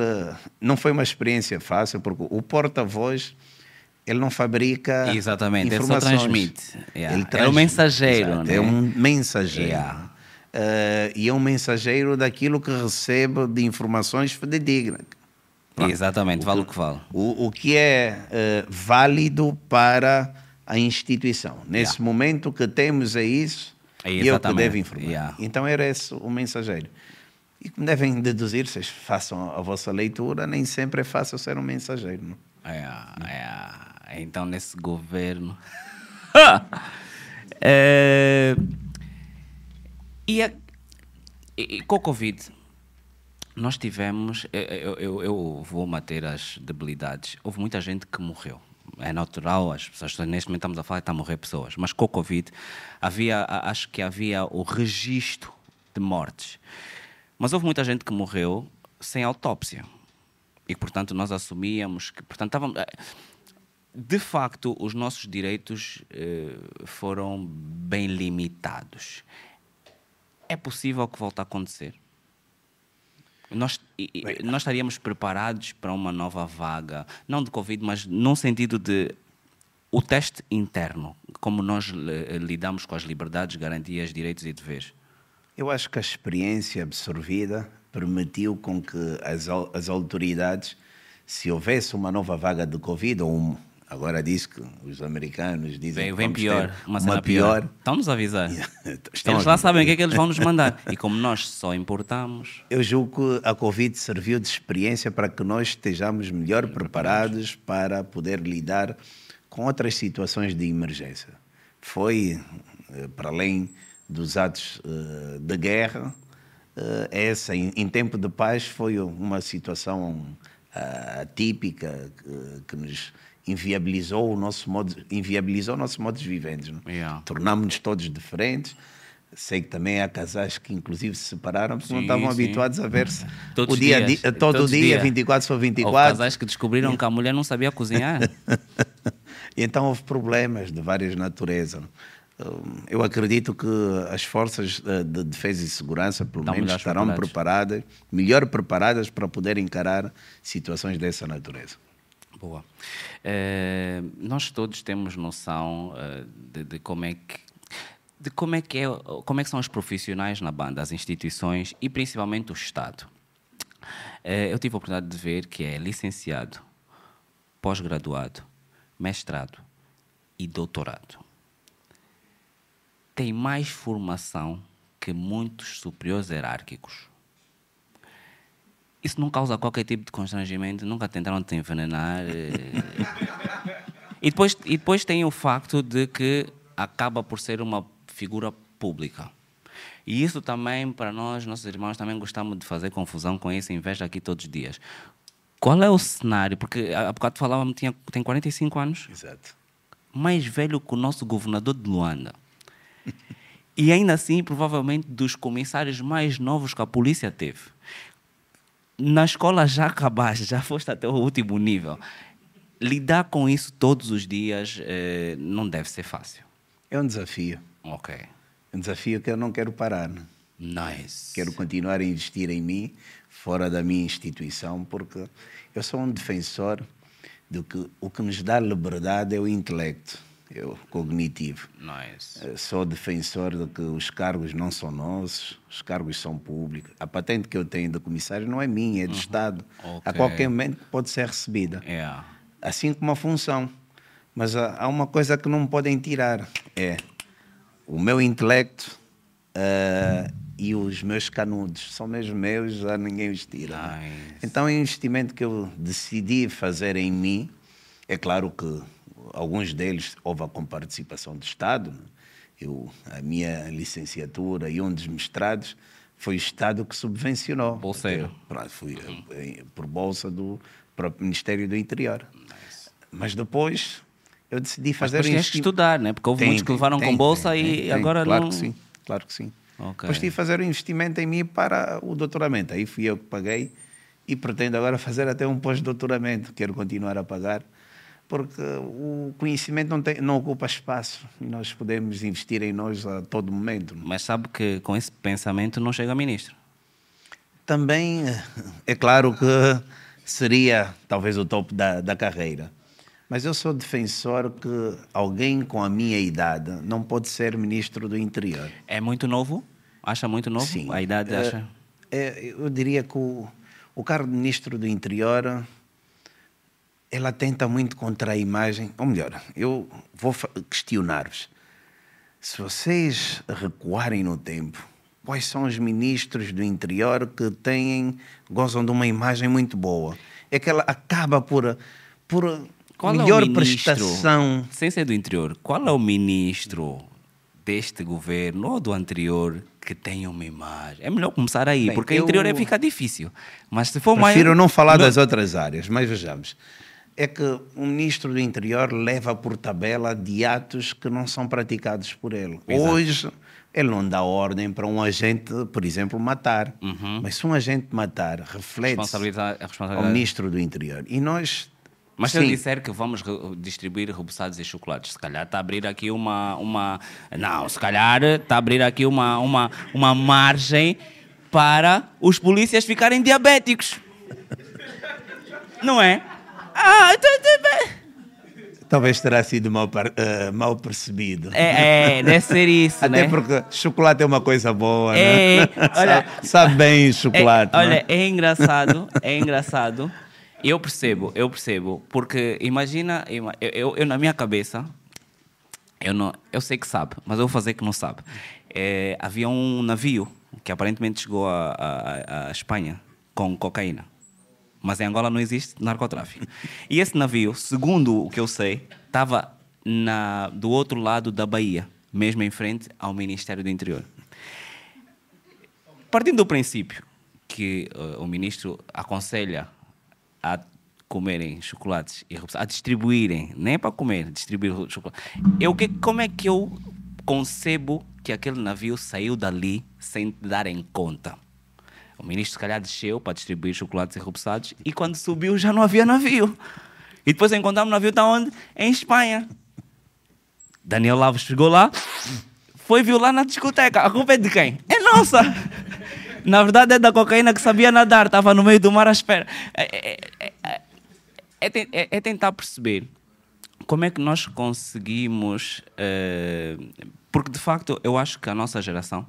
não foi uma experiência fácil, porque o porta-voz ele não fabrica Exatamente, ele só transmite. Yeah. Ele É o mensageiro, né? É um mensageiro. Yeah. Eh, e é um mensageiro daquilo que recebe de informações fidedignas. Pronto. Exatamente, vale o que vale. O, o que é eh, válido para a instituição. Nesse Yeah. momento que temos é isso, É e eu que exatamente. devo informar. Então era esse o mensageiro. E como devem deduzir, vocês façam a vossa leitura, nem sempre é fácil ser um mensageiro. Não? É, é. Então, nesse governo. É, e, a- e- com o Covid, nós tivemos. Eu, eu, eu vou manter as debilidades. Houve muita gente que morreu. É natural, as pessoas neste momento estamos a falar está a morrer pessoas, mas com o Covid havia, acho que havia o registro de mortes. Mas houve muita gente que morreu sem autópsia. E, portanto, nós assumíamos que. Portanto, estávamos, de facto, os nossos direitos eh, foram bem limitados. É possível que volte a acontecer? Nós, e- nós estaríamos preparados para uma nova vaga, não de Covid, mas num sentido de o teste interno, como nós eh, lidamos com as liberdades, garantias, direitos e deveres. Eu acho que a experiência absorvida permitiu com que as, as autoridades, se houvesse uma nova vaga de Covid, ou um, agora diz que os americanos dizem Vem, que vem pior, uma, uma pior. pior. Estão-nos a avisar. Estão Eles lá sabem o que é que eles vão nos mandar. E como nós só importamos, Eu julgo que a Covid serviu de experiência para que nós estejamos melhor preparados para poder lidar com outras situações de emergência. Foi, eh, para além dos atos eh, de guerra, eh, essa, em, em tempo de paz, foi uma situação atípica que nos inviabilizou o nosso modo, inviabilizou o nosso modo de viventes. não é? Yeah. Tornámos-nos todos diferentes. Sei que também há casais que inclusive se separaram porque não Sim, estavam sim. habituados a ver-se Todos o dia, dias, todo todos os dia, dias. 24 sobre houve 24. casais que descobriram que a mulher não sabia cozinhar. E então houve problemas de várias naturezas. Hum, Eu acredito que as forças eh, de defesa e segurança, pelo Estão menos, estarão preparadas, melhor preparadas para poder encarar situações dessa natureza. Boa. Eh, nós todos temos noção eh, de, de como é que de como é que é, como é que são os profissionais na banda, as instituições e principalmente o Estado. Eh, eu tive a oportunidade de ver que é licenciado, pós-graduado, mestrado e doutorado. Tem mais formação que muitos superiores hierárquicos. Isso não causa qualquer tipo de constrangimento, nunca tentaram te envenenar. eh. E depois, e depois tem o facto de que acaba por ser uma figura pública. E isso também, para nós, nossos irmãos, também gostamos de fazer confusão com isso, em vez de aqui todos os dias. Qual é o cenário? Porque há bocado falávamos, tinha, tem 45 anos, Exato. mais velho que o nosso governador de Luanda. E ainda assim, provavelmente, dos comissários mais novos que a polícia teve. Na escola já acabaste, já foste até o último nível. Lidar com isso todos os dias eh, não deve ser fácil. É um desafio. Ok. É um desafio que eu não quero parar. né? Nice. Quero continuar a investir em mim, fora da minha instituição, porque eu sou um defensor do que o que nos dá liberdade é o intelecto, o cognitivo. Nice. Eh, Sou defensor de que os cargos não são nossos, os cargos são públicos. A patente que eu tenho de comissário não é minha, é do Estado. A Uhum. Ok. qualquer momento pode ser recebida. Yeah. Assim como a função. Mas há uma coisa que não me podem tirar: é o meu intelecto eh, e os meus canudos. São mesmo meus, já ninguém os tira. né? Nice. Então, o investimento que eu decidi fazer em mim, é claro que alguns deles houve a comparticipação do Estado. né? Eu, a minha licenciatura e um dos mestrados foi o Estado que subvencionou. Bolseiro. Pronto, fui eh, por bolsa do próprio Ministério do Interior. Mas depois eu decidi Mas fazer depois tinhas que estudar, né? Porque houve Tem, muitos que levaram tem, com bolsa tem, e agora claro não. que sim, claro que sim. Ok. Depois tive fazer um investimento em mim para o doutoramento. Aí fui eu que paguei e pretendo agora fazer até um pós-doutoramento. Quero continuar a pagar, porque o conhecimento não, tem, não ocupa espaço e nós podemos investir em nós a todo momento. Mas sabe que com esse pensamento não chega a ministro. Também eh, é claro que seria talvez o topo da, da carreira. Mas eu sou defensor que alguém com a minha idade não pode ser ministro do interior. É muito novo? Acha muito novo? Sim. A idade Eh, acha? é, eu diria que o, o cargo de ministro do interior ela tenta muito contra a imagem. Ou melhor, eu vou questionar-vos. Se vocês recuarem no tempo, quais são os ministros do interior que têm, gozam de uma imagem muito boa? É que ela acaba por, por Qual melhor é o ministro, prestação. sem ser do interior, qual é o ministro deste governo ou do anterior que tem uma imagem? É melhor começar aí, Bem, porque o eu- interior é ficar difícil. Mas se for mais. Prefiro não falar das outras áreas, mas vejamos. É que o ministro do Interior leva por tabela de atos que não são praticados por ele. Exato. Hoje, ele não dá ordem para um agente, por exemplo, matar. Mas se um agente matar, reflete Responsabilidade, a ao responsabilidade. ministro do Interior. E nós. Mas se sim, eu disser que vamos distribuir reboçados e chocolates, se calhar está a abrir aqui uma, uma. Não, se calhar está a abrir aqui uma, uma, uma margem para os polícias ficarem diabéticos. Não é? Ah, então, então, Talvez terá sido mal, uh, mal percebido. É, é, deve ser isso, Até né? porque chocolate é uma coisa boa, É, né? olha- sabe, sabe bem chocolate, É, olha, né? é engraçado, é engraçado. Eu percebo, eu percebo, porque imagina, ima- eu, eu, eu na minha cabeça, eu, não, eu sei que sabe, mas eu vou fazer que não sabe. É, havia um navio que aparentemente chegou à Espanha com cocaína. Mas em Angola não existe narcotráfico. E esse navio, segundo o que eu sei, estava do outro lado da Bahia, mesmo em frente ao Ministério do Interior. Partindo do princípio que eh, o ministro aconselha a comerem chocolates e a distribuírem, nem é para comer, distribuir chocolate. Eu, que, como é que eu concebo que aquele navio saiu dali sem darem conta? O ministro, se calhar, desceu para distribuir chocolates e repousados e quando subiu já não havia navio. E depois encontramos o navio, está onde? Em Espanha. Daniel Lavos chegou lá, foi viu lá na discoteca. A culpa é de quem? É nossa! Na verdade é da cocaína que sabia nadar, estava no meio do mar à espera. É, é- é- é- é ten- é- é tentar perceber como é que nós conseguimos. eh, porque de facto eu acho que a nossa geração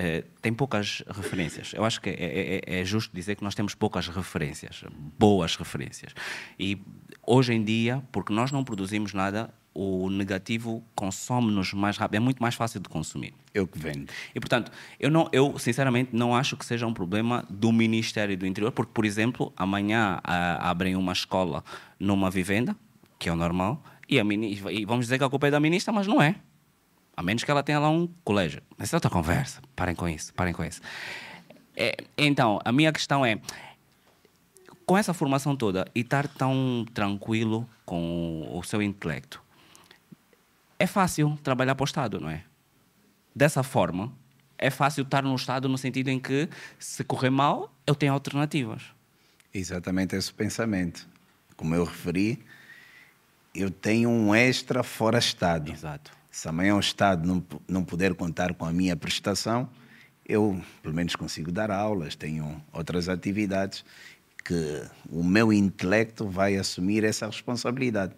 eh, tem poucas referências. Eu acho que é, é- é- é justo dizer que nós temos poucas referências, boas referências. E hoje em dia, porque nós não produzimos nada, o negativo consome-nos mais rápido, é muito mais fácil de consumir. Eu que vendo. E, portanto, eu, não, eu sinceramente não acho que seja um problema do Ministério do Interior, porque, por exemplo, amanhã ah, abrem uma escola numa vivenda, que é o normal, e, a e vamos dizer que a culpa é da ministra, mas não é. A menos que ela tenha lá um colégio. Essa é outra conversa. Parem com isso, parem com isso. É, então, a minha questão é, com essa formação toda e estar tão tranquilo com o seu intelecto, é fácil trabalhar para o Estado, não é? Dessa forma, é fácil estar no Estado no sentido em que, se correr mal, eu tenho alternativas. Exatamente esse pensamento. Como eu referi, eu tenho um extra fora Estado. Exato. Se amanhã o Estado não, não puder contar com a minha prestação, eu pelo menos consigo dar aulas, tenho outras atividades que o meu intelecto vai assumir essa responsabilidade.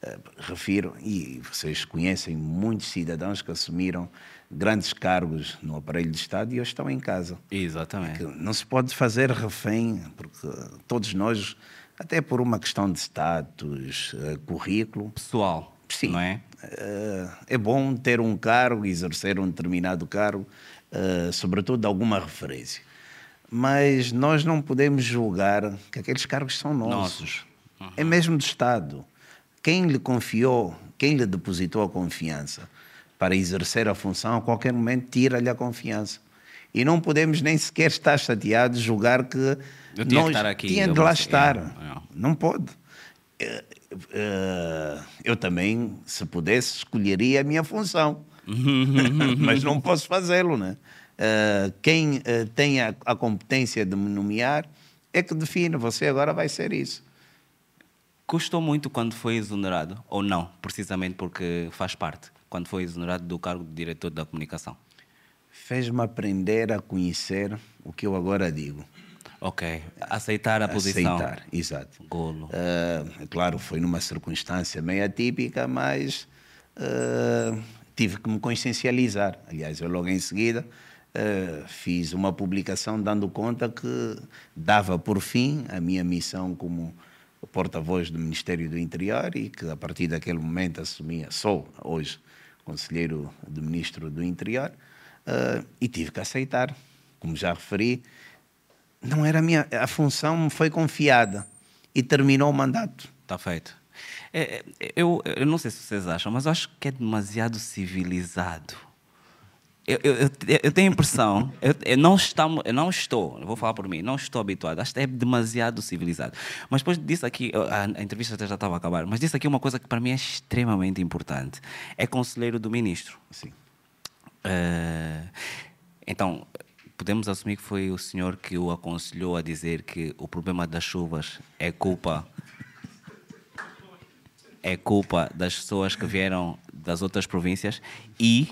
Eh, refiro, e vocês conhecem muitos cidadãos que assumiram grandes cargos no aparelho de Estado e hoje estão em casa Exatamente. não se pode fazer refém, porque todos nós, até por uma questão de status, eh, currículo, Pessoal, Sim. não é? É bom ter um cargo, exercer um determinado cargo, eh, sobretudo alguma referência. Mas nós não podemos julgar que aqueles cargos são nossos. É mesmo do Estado. Quem lhe confiou, quem lhe depositou a confiança para exercer a função, a qualquer momento tira-lhe a confiança. E não podemos nem sequer estar chateados, julgar que Eu tinha que nós estar aqui, tinha de lá estar. é, é. Não pode. Eh, eh, Eu também, se pudesse, escolheria a minha função. Mas não posso fazê-lo, né? Eh, Quem tem a, a competência de me nomear é que define. Você agora vai ser isso. Custou muito quando foi exonerado, ou não, precisamente porque faz parte, quando foi exonerado do cargo de diretor da comunicação. Fez-me aprender a conhecer o que eu agora digo. Ok. Aceitar a posição. Aceitar, exato. Golo. É claro, foi numa circunstância meio atípica, mas eh, tive que me consciencializar. Aliás, eu logo em seguida eh, fiz uma publicação dando conta que dava por fim a minha missão como porta-voz do Ministério do Interior e que a partir daquele momento assumia, sou hoje conselheiro do Ministro do Interior e tive que aceitar. Como já referi, não era a minha, a função me foi confiada e terminou o mandato. Está feito. É, é, eu, eu não sei se vocês acham, mas eu acho que é demasiado civilizado. Eu, eu, eu, tenho a impressão, eu, eu, não estamos, eu não estou, vou falar por mim, não estou habituado, acho que é demasiado civilizado. Mas depois disse aqui, a, a entrevista até já estava a acabar, mas disse aqui uma coisa que para mim é extremamente importante: é conselheiro do ministro. Sim. Eh, então, podemos assumir que foi o senhor que o aconselhou a dizer que o problema das chuvas é culpa é culpa das pessoas que vieram das outras províncias e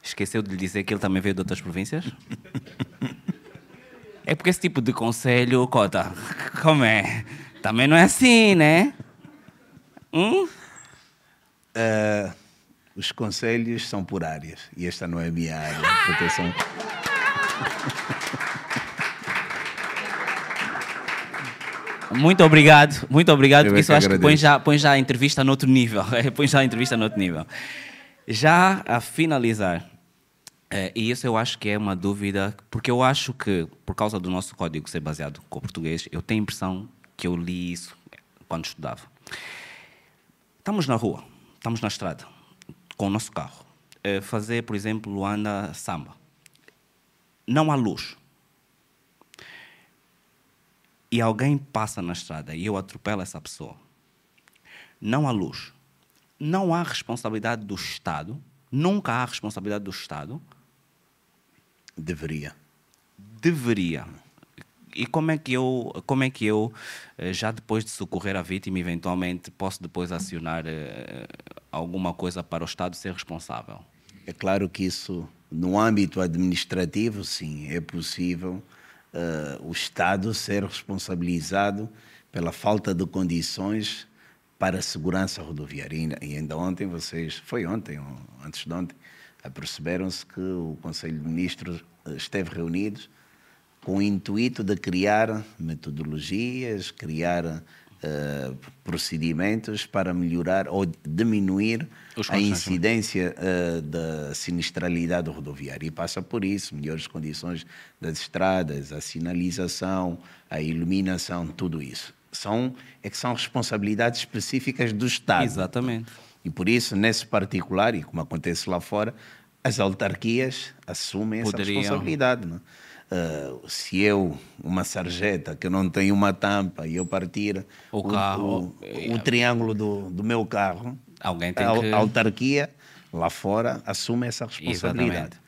esqueceu de lhe dizer que ele também veio de outras províncias? É porque esse tipo de conselho, Cota, como é? Também não é assim, né? Hum? Uh, os conselhos são por áreas e esta não é a minha área. Proteção. Muito obrigado, muito obrigado, eu porque isso acho que põe já, põe já a entrevista no outro nível. põe já a entrevista no outro nível. Já a finalizar, é, e isso eu acho que é uma dúvida, porque eu acho que, por causa do nosso código ser baseado com o português, eu tenho a impressão que eu li isso quando estudava. Estamos na rua, estamos na estrada, com o nosso carro. É, fazer, por exemplo, Luanda Samba. Não há luz e alguém passa na estrada e eu atropelo essa pessoa, não há luz, não há responsabilidade do Estado, nunca há responsabilidade do Estado. Deveria. Deveria. E como é que eu, como é que eu eh, já depois de socorrer a vítima, eventualmente posso depois acionar uh, alguma coisa para o Estado ser responsável? É claro que isso, no âmbito administrativo, sim, é possível uh, o Estado ser responsabilizado pela falta de condições para a segurança rodoviária. E ainda ontem vocês, foi ontem ou antes de ontem, aperceberam-se que o Conselho de Ministros eh, esteve reunido com o intuito de criar metodologias, criar uh, procedimentos para melhorar ou diminuir a incidência uh, da sinistralidade rodoviária. E passa por isso, melhores condições das estradas, a sinalização, a iluminação, tudo isso. São, é que são responsabilidades específicas do Estado. Exatamente. E por isso, nesse particular, e como acontece lá fora, as autarquias assumem Poderiam. essa responsabilidade. Não? Uh, se eu, uma sarjeta, que não tenho uma tampa, e eu partir o, carro, o, o, triângulo do, do meu carro, alguém tem a, que... a autarquia lá fora assume essa responsabilidade. Exatamente.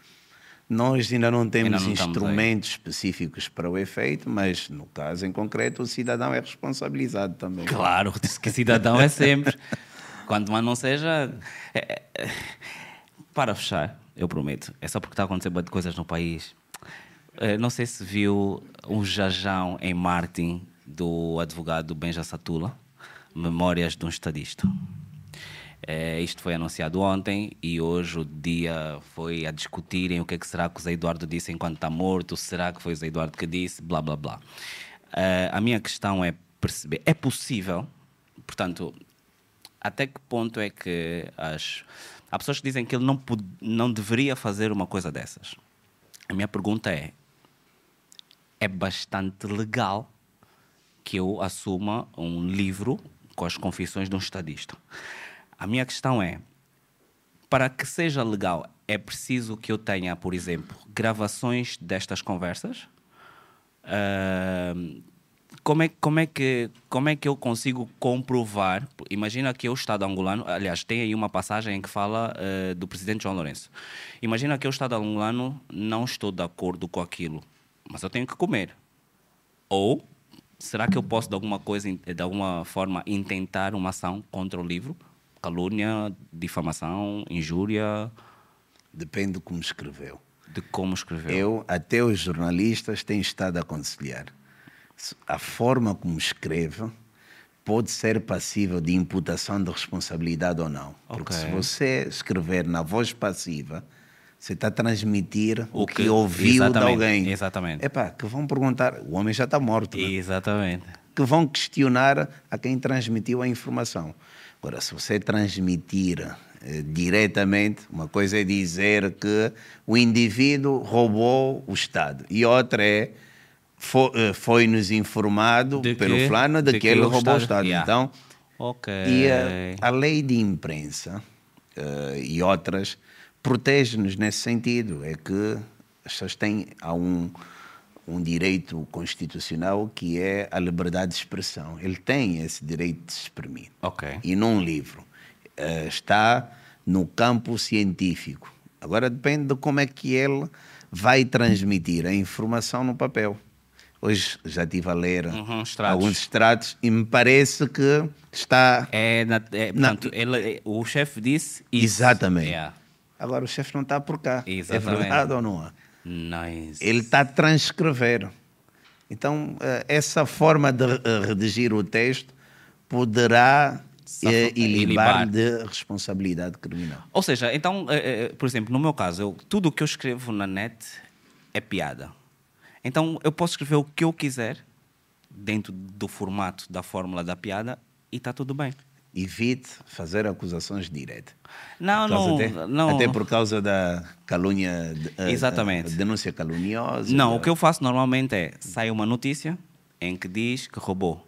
Nós ainda não temos ainda não instrumentos específicos para o efeito, mas no caso em concreto o cidadão é responsabilizado também. Claro, que cidadão é sempre. Quanto mais não seja. É, é, para fechar, eu prometo, é só porque está acontecendo coisas no país eh, não sei se viu um jajão em Martin do advogado Benja Satula, Memórias de um Estadista. É, isto foi anunciado ontem e hoje o dia foi a discutirem o que, é que será que o Zé Eduardo disse enquanto está morto, será que foi o Zé Eduardo que disse, blá blá blá. É, a minha questão é perceber, é possível, portanto, até que ponto é que as. Há pessoas que dizem que ele não, não deveria fazer uma coisa dessas. A minha pergunta é: é bastante legal que eu assuma um livro com as confissões de um estadista. A minha questão é: para que seja legal, é preciso que eu tenha, por exemplo, gravações destas conversas? Uh, como é, como, é que, como é que eu consigo comprovar? Imagina que o Estado angolano, aliás, tem aí uma passagem em que fala uh, do presidente João Lourenço. Imagina que o Estado angolano não estou de acordo com aquilo mas eu tenho que comer. Ou será que eu posso de alguma coisa, de alguma forma, intentar uma ação contra o livro? Calúnia, difamação, injúria? Depende de como escreveu. De como escreveu. Eu, até os jornalistas, tenho estado a aconselhar. A forma como escreve pode ser passível de imputação de responsabilidade ou não. Porque okay. se você escrever na voz passiva, você está a transmitir o, o que, que, ouviu de alguém. Exatamente. Epá, que vão perguntar, o homem já está morto. Né? Exatamente. Que vão questionar a quem transmitiu a informação. Agora, se você transmitir eh, diretamente, uma coisa é dizer que o indivíduo roubou o Estado e outra é eh, foi-nos informado de pelo que, fulano de, de que, ele roubou o Estado. Yeah. Então, okay. e a, a, lei de imprensa uh, e outras protege-nos nesse sentido. É que as pessoas têm há um, um direito constitucional que é a liberdade de expressão. Ele tem esse direito de se exprimir. Okay. E num livro. Uh, está no campo científico. Agora depende de como é que ele vai transmitir a informação no papel. Hoje já estive a ler uhum, alguns extratos e me parece que está. É, na, é portanto, na... ele, o chefe disse isso. Exatamente. Yeah. Agora o chefe não está por cá. É Exatamente. É verdade ou não é? Nice. Ele está a transcrever. Então, eh, essa forma de eh, redigir o texto poderá e, e libar de responsabilidade criminal. Ou seja, então, eh, eh, por exemplo, no meu caso, eu, tudo o que eu escrevo na net é piada. Então, eu posso escrever o que eu quiser dentro do formato da fórmula da piada e está tudo bem. Evite fazer acusações diretas. Não, não, até, não. Até por causa da calúnia, Exatamente. A, denúncia caluniosa. Não, o que eu faço normalmente é sai uma notícia em que diz que roubou.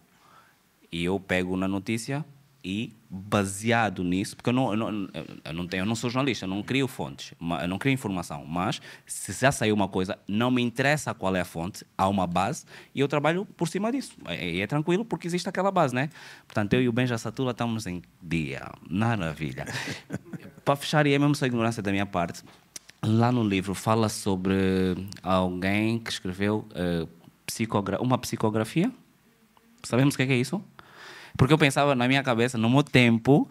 E eu pego na notícia e baseado nisso, porque eu não, eu não, eu não, tenho, eu não sou jornalista, eu não crio fontes, eu não crio informação, mas se já saiu uma coisa, não me interessa qual é a fonte, há uma base e eu trabalho por cima disso. E é, é, tranquilo porque existe aquela base, né? Portanto, eu e o Benja Satula estamos em dia. Maravilha. Para fechar, e é mesmo só ignorância da minha parte, lá no livro fala sobre alguém que escreveu uh, psicogra uma psicografia. Sabemos o que é, que é isso? Porque eu pensava na minha cabeça, no meu tempo,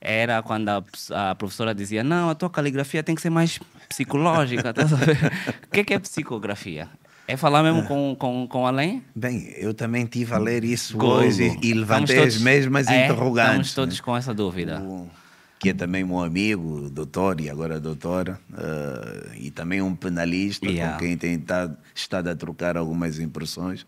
era quando a, a, professora dizia: Não, a tua caligrafia tem que ser mais psicológica. Tá o que é, que é psicografia? É falar mesmo com, com, com além? Bem, eu também tive a ler isso hoje e levantei todos, as mesmas é, interrogantes. Estamos todos né? com essa dúvida. O, que é também meu amigo, doutor e agora doutora, uh, e também um penalista yeah. com quem tem estado, estado a trocar algumas impressões.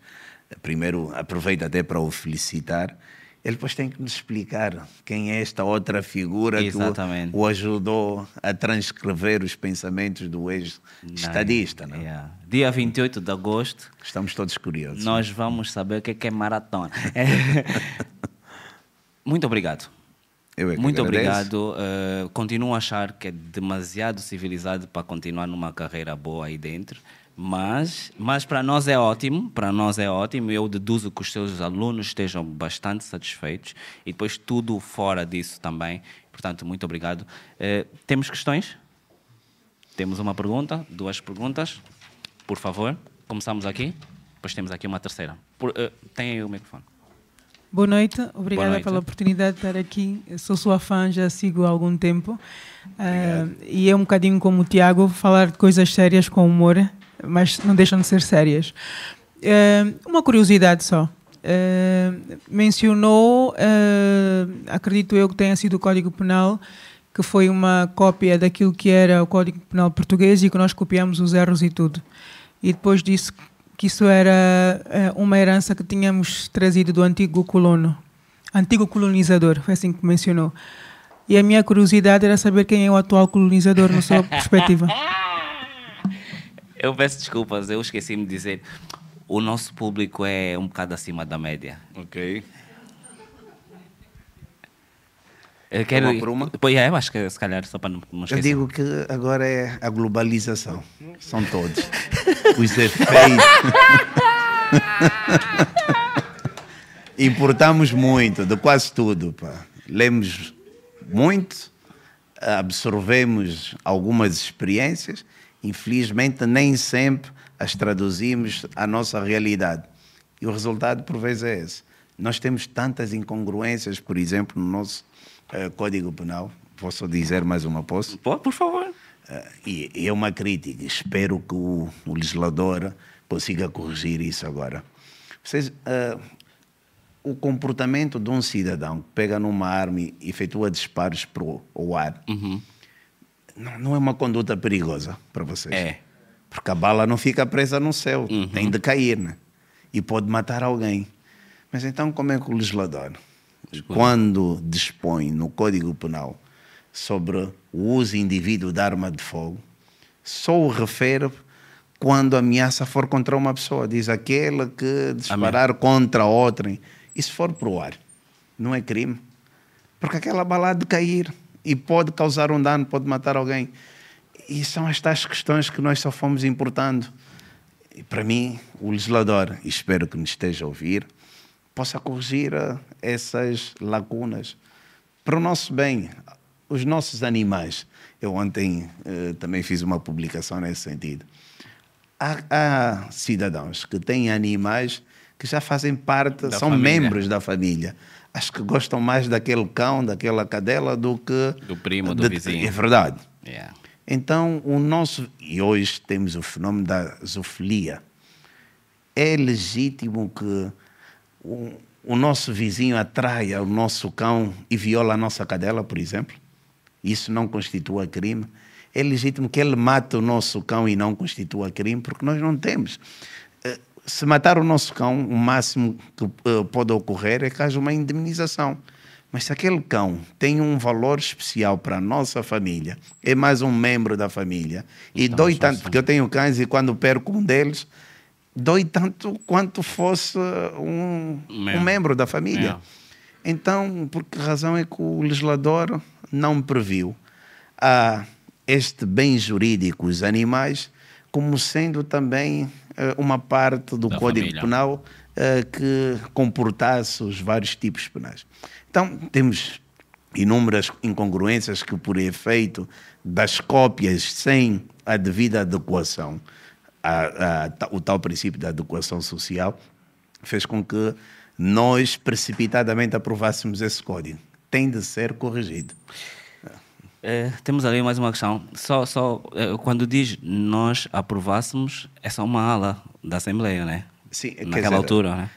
Primeiro, aproveito até para o felicitar ele depois tem que nos explicar quem é esta outra figura Exatamente. que o, o, ajudou a transcrever os pensamentos do ex-estadista. Não? Yeah. Dia 28 de agosto. Estamos todos curiosos. Nós vamos saber o que é, é maratona. Muito obrigado. Eu é que Muito agradeço. obrigado. Uh, continuo a achar que é demasiado civilizado para continuar numa carreira boa aí dentro. Mas, mas para nós é ótimo, para nós é ótimo. Eu deduzo que os seus alunos estejam bastante satisfeitos e depois tudo fora disso também. Portanto, muito obrigado. Uh, temos questões? Temos uma pergunta, duas perguntas. Por favor, começamos aqui. Depois temos aqui uma terceira. Por, uh, tem aí o microfone. Boa noite, obrigada Boa noite. pela oportunidade de estar aqui. Eu sou sua fã, já sigo há algum tempo. Uh, e é um bocadinho como o Tiago, falar de coisas sérias com humor mas não deixam de ser sérias. Uh, uma curiosidade só. Uh, mencionou, uh, acredito eu que tenha sido o Código Penal, que foi uma cópia daquilo que era o Código Penal português e que nós copiamos os erros e tudo. E depois disse que isso era uma herança que tínhamos trazido do antigo colono, antigo colonizador, foi assim que mencionou. E a minha curiosidade era saber quem é o atual colonizador, na sua perspectiva. Eu peço desculpas, eu esqueci-me de dizer. O nosso público é um bocado acima da média. Ok. Eu quero. Uma por uma? Pois é, eu acho que se calhar só para não, não esquecer. Eu digo que agora é a globalização. São todos. Os efeitos. Importamos muito de quase tudo. Pá. Lemos muito, absorvemos algumas experiências Infelizmente, nem sempre as traduzimos à nossa realidade. E o resultado, por vezes, é esse. Nós temos tantas incongruências, por exemplo, no nosso uh, Código Penal. Posso dizer mais uma, posso? Pode, por favor. Uh, e, e, é uma crítica. Espero que o, o, legislador consiga corrigir isso agora. Vocês, uh, o comportamento de um cidadão que pega numa arma e efetua disparos para o ar... Uhum não, não é uma conduta perigosa para vocês. É. Porque a bala não fica presa no céu, uhum. tem de cair, né? E pode matar alguém. Mas então, como é que o legislador, quando dispõe no Código Penal sobre o uso indivíduo de arma de fogo, só o refere quando a ameaça for contra uma pessoa? Diz aquela que disparar Amém. contra outra. E se for para o ar? Não é crime? Porque aquela bala há de cair e pode causar um dano, pode matar alguém. E são estas questões que nós só fomos importando. E para mim, o legislador, espero que nos esteja a ouvir, possa corrigir eh, essas lacunas para o nosso bem, os nossos animais. Eu ontem eh, também fiz uma publicação nesse sentido. Há, há, cidadãos que têm animais que já fazem parte, da são família. membros da família acho que gostam mais daquele cão, daquela cadela, do que. Do primo, do de, vizinho. É verdade. Yeah. Então, o nosso. E hoje temos o fenómeno da zoofilia. É legítimo que um, o nosso vizinho atraia o nosso cão e viola a nossa cadela, por exemplo, isso não constitua crime. É legítimo que ele mate o nosso cão e não constitua crime, porque nós não temos. Eh, se matar o nosso cão, o máximo que eh, pode ocorrer é que haja uma indemnização. Mas se aquele cão tem um valor especial para a nossa família, é mais um membro da família, e então, dói tanto, porque eu tenho cães e quando perco um deles, dói tanto quanto fosse um, um membro da família. Então, por que razão é que o legislador não previu a este bem jurídico, os animais, como sendo também uh, uma parte do da Código família. Penal uh, que comportasse os vários tipos penais? Então, temos inúmeras incongruências que, por efeito das cópias sem a devida adequação, a, a, o tal princípio da adequação social, fez com que nós precipitadamente aprovássemos esse código. Tem de ser corrigido. É, temos ali mais uma questão. Só, só é, quando diz nós aprovássemos, é só uma ala da Assembleia, né? Sim, naquela dizer, altura, né?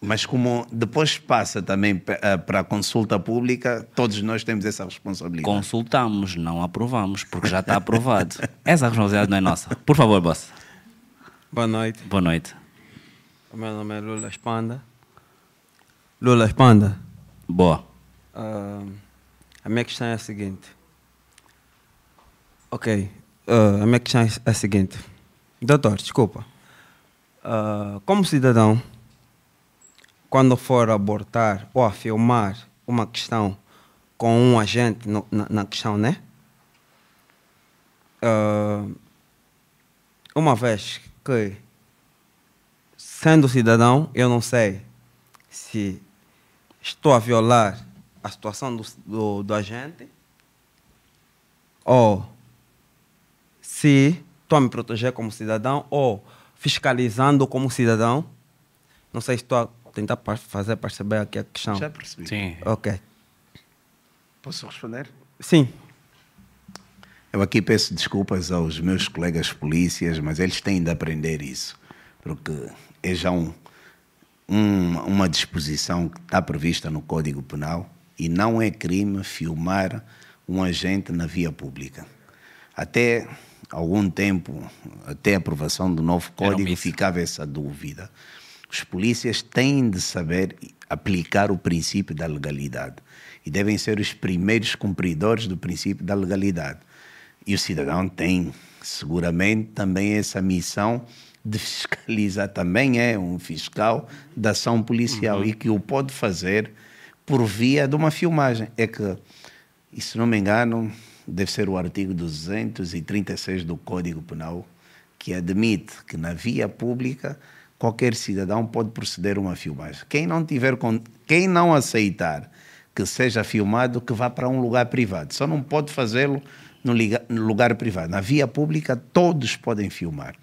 Mas como depois passa também eh, para a consulta pública, todos nós temos essa responsabilidade. Consultamos, não aprovamos, porque já está aprovado. essa responsabilidade não é nossa. Por favor, boss. Boa noite. Boa noite. O meu nome é Lula Espanda. Lula Espanda. Boa. Uh, a minha questão é a seguinte. Ok. Uh, a minha questão é a seguinte. Doutor, desculpa. Uh, como cidadão, quando for abortar ou afirmar uma questão com um agente no, na, na, questão, né? Uh, uma vez que, sendo cidadão, eu não sei se estou a violar a situação do, do, do agente ou se estou a me proteger como cidadão ou fiscalizando como cidadão. Não sei se estou a tentar fazer perceber aqui a questão. Já percebi. Sim. Ok. Posso responder? Sim. Eu aqui peço desculpas aos meus colegas polícias, mas eles têm de aprender isso, porque é já um, um, uma disposição que está prevista no Código Penal e não é crime filmar um agente na via pública. Até algum tempo, até a aprovação do novo código, ficava essa dúvida. Os polícias têm de saber aplicar o princípio da legalidade e devem ser os primeiros cumpridores do princípio da legalidade. E o cidadão tem, seguramente, também essa missão de fiscalizar, também é um fiscal da ação policial uhum. e que o pode fazer por via de uma filmagem. É que, e se não me engano, deve ser o artigo 236 do Código Penal que admite que na via pública qualquer cidadão pode proceder a uma filmagem. Quem não tiver quem não aceitar que seja filmado, que vá para um lugar privado. Só não pode fazê-lo no lugar privado. Na via pública todos podem filmar.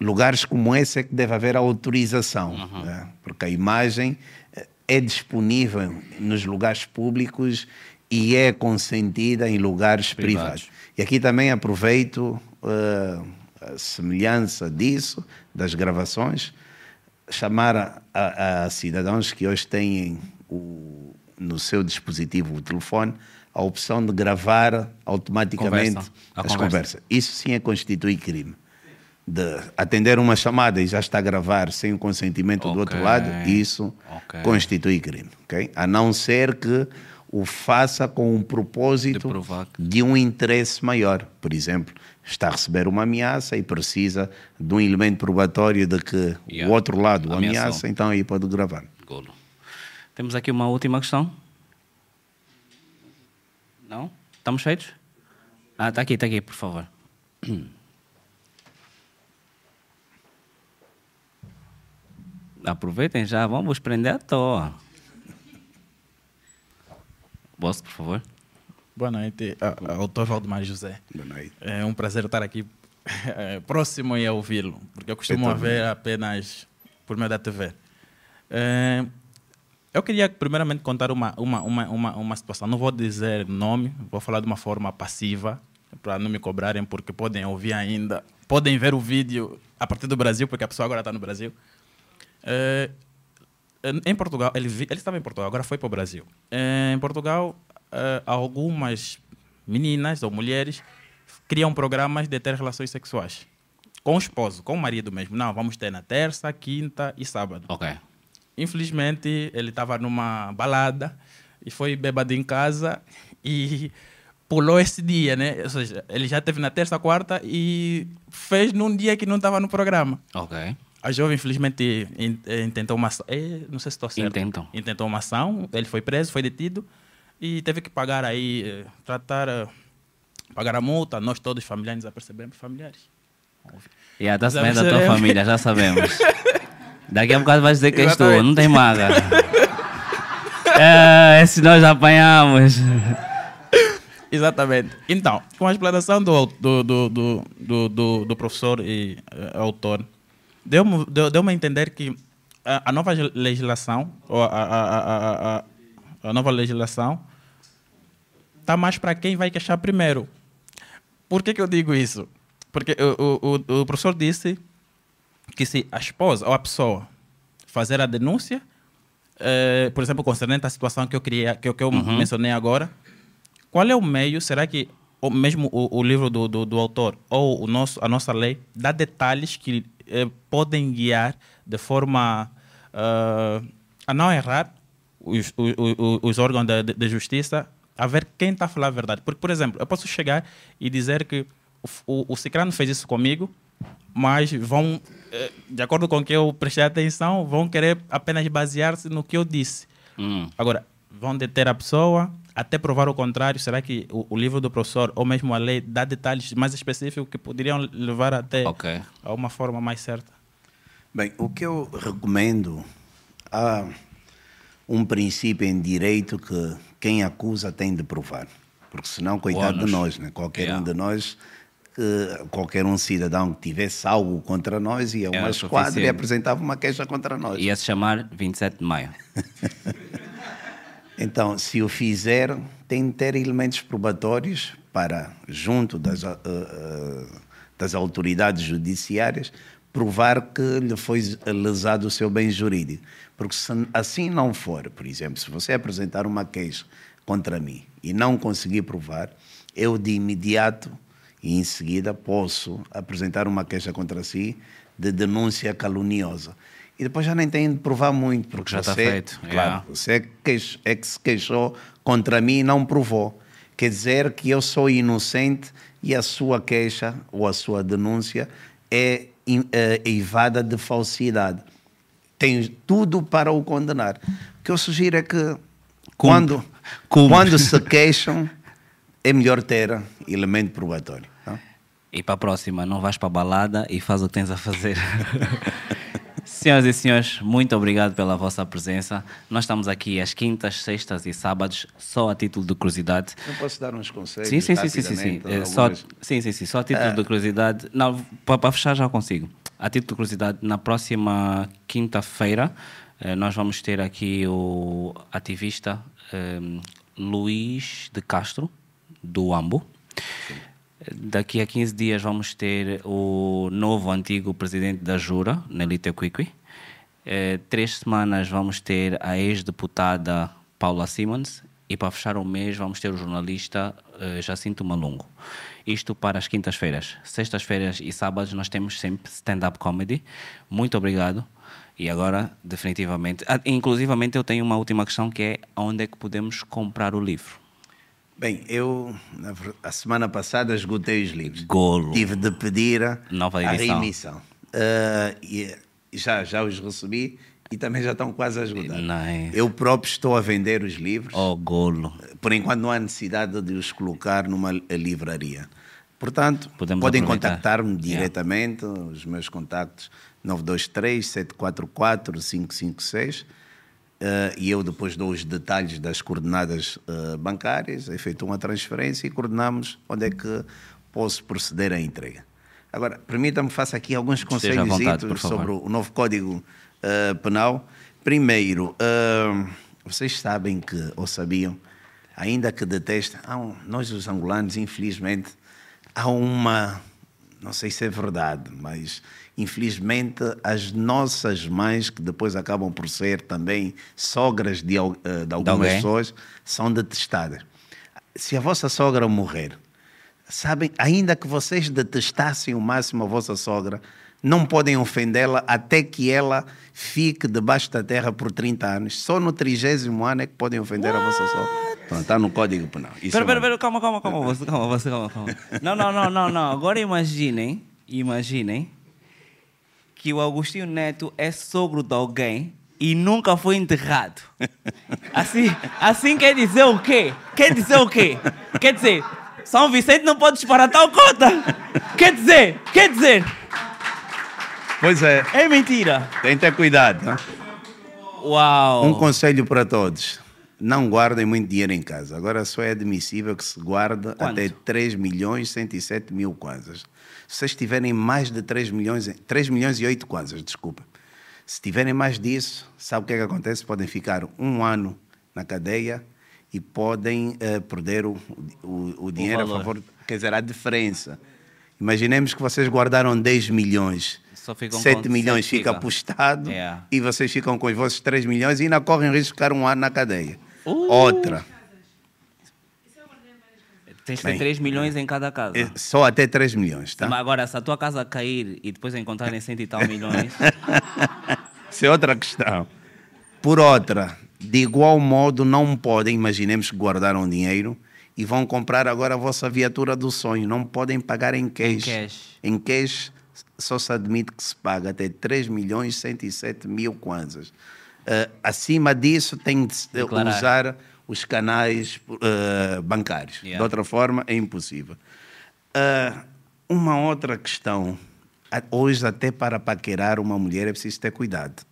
Lugares como esse é que deve haver autorização, uhum. né? porque a imagem eh, é disponível nos lugares públicos e é consentida em lugares privados. privados. E aqui também aproveito uh, a semelhança disso, das gravações, chamar a, a, a cidadãos que hoje têm o, no seu dispositivo o telefone a opção de gravar automaticamente Conversa. as conversa. conversas. Isso sim é constituir crime. De atender uma chamada e já está a gravar sem o consentimento okay. do outro lado, isso okay. constitui crime. Okay? A não ser que o faça com um propósito de, de, um interesse maior. Por exemplo, está a receber uma ameaça e precisa de um elemento probatório de que yeah. o outro lado Ameaçou. ameaça, então aí pode gravar. Golo. Temos aqui uma última questão. Não? Estamos feitos? Ah, está aqui, está aqui, por favor. Aproveitem já, vamos prender à toa. Boss, por favor. Boa noite, autor Valdemar José. Boa noite. É um prazer estar aqui é, próximo e ouvi-lo, porque eu costumo ver apenas por meio da TV. É, eu queria primeiramente contar uma, uma, uma, uma, uma situação. Não vou dizer nome, vou falar de uma forma passiva, para não me cobrarem, porque podem ouvir ainda, podem ver o vídeo a partir do Brasil, porque a pessoa agora está no Brasil. É, em Portugal, ele, ele estava em Portugal, agora foi para o Brasil. Em Portugal, algumas meninas ou mulheres criam programas de ter relações sexuais com o esposo, com o marido mesmo. Não, vamos ter na terça, quinta e sábado. Ok. Infelizmente, ele estava numa balada e foi bêbado em casa e pulou esse dia, né? Ou seja, ele já teve na terça, quarta e fez num dia que não estava no programa. Ok. A jovem, infelizmente, intentou uma ação. Eh, não sei se estou certo. Intentou. Intentou uma ação, ele foi preso, foi detido e teve que pagar aí, eh, tratar, eh, pagar a multa. Nós todos familiares apercebemos, familiares. E yeah, está sabendo da tua família, já sabemos. Daqui a bocado vais dizer que és tu, não tem maga. é, esse nós apanhamos. Exatamente. Então, com a explanação do, do, do, do, do, do professor e uh, autor, deu-me deu, deu a entender que a, a, nova legislação, ou a, a, a, a nova legislação, está mais para quem vai queixar primeiro. Por que, que eu digo isso? Porque o, o, o professor disse que se a esposa ou a pessoa fazer a denúncia, eh, por exemplo, concernente à situação que eu queria, que, que eu uhum. mencionei agora, qual é o meio? Será que ou mesmo o, o livro do, do, do, autor ou o nosso, a nossa lei dá detalhes que eh, podem guiar de forma uh, a não errar os, os, os órgãos de, justiça a ver quem está a falar a verdade. Porque, por exemplo, eu posso chegar e dizer que o, o, o Cicrano fez isso comigo, mas vão, eh, de acordo com o que eu prestei atenção, vão querer apenas basear-se no que eu disse. Hum. Agora, vão deter a pessoa até provar o contrário. Será que o, o, livro do professor ou mesmo a lei dá detalhes mais específicos que poderiam levar até okay. a uma forma mais certa? Bem, o que eu recomendo, há um princípio em direito que quem acusa tem de provar. Porque senão, coitado de nós, né? qualquer yeah. um de nós qualquer um cidadão que tivesse algo contra nós ia a uma esquadra e apresentava uma queixa contra nós. Ia se chamar 27 de maio. então, se o fizer, tem de ter elementos probatórios para, junto das, uh, uh, das autoridades judiciárias, provar que lhe foi lesado o seu bem jurídico. Porque se assim não for, por exemplo, se você apresentar uma queixa contra mim e não conseguir provar, eu de imediato e em seguida posso apresentar uma queixa contra si de denúncia caluniosa. E depois já nem tenho de provar muito, porque, já você, está feito. Claro, yeah. você é que, é que se queixou contra mim e não provou. Quer dizer que eu sou inocente e a sua queixa ou a sua denúncia é, é eivada de falsidade. Tem tudo para o condenar. O que eu sugiro é que quando, quando se queixam, é melhor ter elemento probatório. Tá? E para a próxima, não vais para a balada e faz o que tens a fazer. Senhoras e senhores, muito obrigado pela vossa presença. Nós estamos aqui às quintas, sextas e sábados, só a título de curiosidade. Não posso dar uns conselhos? Sim, sim, sim, sim, sim. É, só, sim, sim, sim, só a título ah. de curiosidade. Não, para, fechar já consigo. A título de curiosidade, na próxima quinta-feira, eh, nós vamos ter aqui o ativista eh, Luís de Castro, do AMBO. Daqui a 15 dias vamos ter o novo antigo presidente da Jura, Nelita Quiqui. É, três semanas vamos ter a ex-deputada Paula Simons e para fechar o mês vamos ter o jornalista uh, Jacinto Malungo. Isto para as quintas-feiras. Sextas-feiras e sábados nós temos sempre stand-up comedy. Muito obrigado. E agora, definitivamente, ah, inclusivamente eu tenho uma última questão que é onde é que podemos comprar o livro? Bem, eu a semana passada esgotei os livros. Golo. Tive de pedir Nova a reemissão. Uh, e já, já os recebi e também já estão quase a esgotar. Nice. Eu próprio estou a vender os livros. Oh, golo. Por enquanto não há necessidade de os colocar numa livraria. Portanto, Podemos podem contactar-me diretamente, yeah. os meus contactos 923 744 556 Uh, e eu depois dou os detalhes das coordenadas uh, bancárias, efetuo uma transferência e coordenamos onde é que posso proceder à entrega. Agora, permita-me faça aqui alguns conselhos sobre o novo Código uh, Penal. Primeiro, vocês sabem que, ou sabiam, ainda que detestem, um, nós os angolanos, infelizmente, há uma não sei se é verdade, mas infelizmente as nossas mães, que depois acabam por ser também sogras de, eh, de algumas de pessoas, são detestadas. Se a vossa sogra morrer, sabem, ainda que vocês detestassem o máximo a vossa sogra, não podem ofendê-la até que ela fique debaixo da terra por 30 anos. Só no trigésimo ano é que podem ofender What? a vossa sogra. está no código penal. Espera, espera, espera, calma, calma, calma, você, calma, você, calma, calma. Não, não, não, não, não. Agora imaginem, imaginem que o Agostinho Neto é sogro de alguém e nunca foi enterrado. Assim, assim quer dizer o quê? Quer dizer o quê? Quer dizer, São Vicente não pode disparar tal cota. Quer dizer, quer dizer. Pois é. É mentira. Tem que ter cuidado. Não? Uau. Um conselho para todos. Não guardem muito dinheiro em casa. Agora só é admissível que se guarde Quanto? até 3 milhões e 107 mil kwanzas. Se vocês tiverem mais de 3 milhões, 3 milhões e 8 kwanzas, desculpa. Se tiverem mais disso, sabe o que é que acontece? Podem ficar um ano na cadeia e podem uh, perder o, o, o dinheiro o a favor, quer dizer, a diferença. Imaginemos que vocês guardaram 10 milhões. 7 milhões fica apostado yeah. e vocês ficam com os vossos 3 milhões e ainda correm o risco de ficar um ano na cadeia. Uh. Outra. Tens de ter 3 milhões em cada casa. É, só até 3 milhões, tá? Mas agora, se a tua casa cair e depois encontrarem 100 e tal milhões. Isso é outra questão. Por outra, de igual modo, não podem, imaginemos que guardaram dinheiro e vão comprar agora a vossa viatura do sonho. Não podem pagar em cash. Em cash. Em cash só se admite que se paga até 3 milhões e 107 mil kwanzas. Uh, acima disso, tem de Declarar. usar os canais uh, bancários. Yeah. De outra forma, é impossível. Uh, uma outra questão. Hoje, até para paquerar uma mulher, é preciso ter cuidado.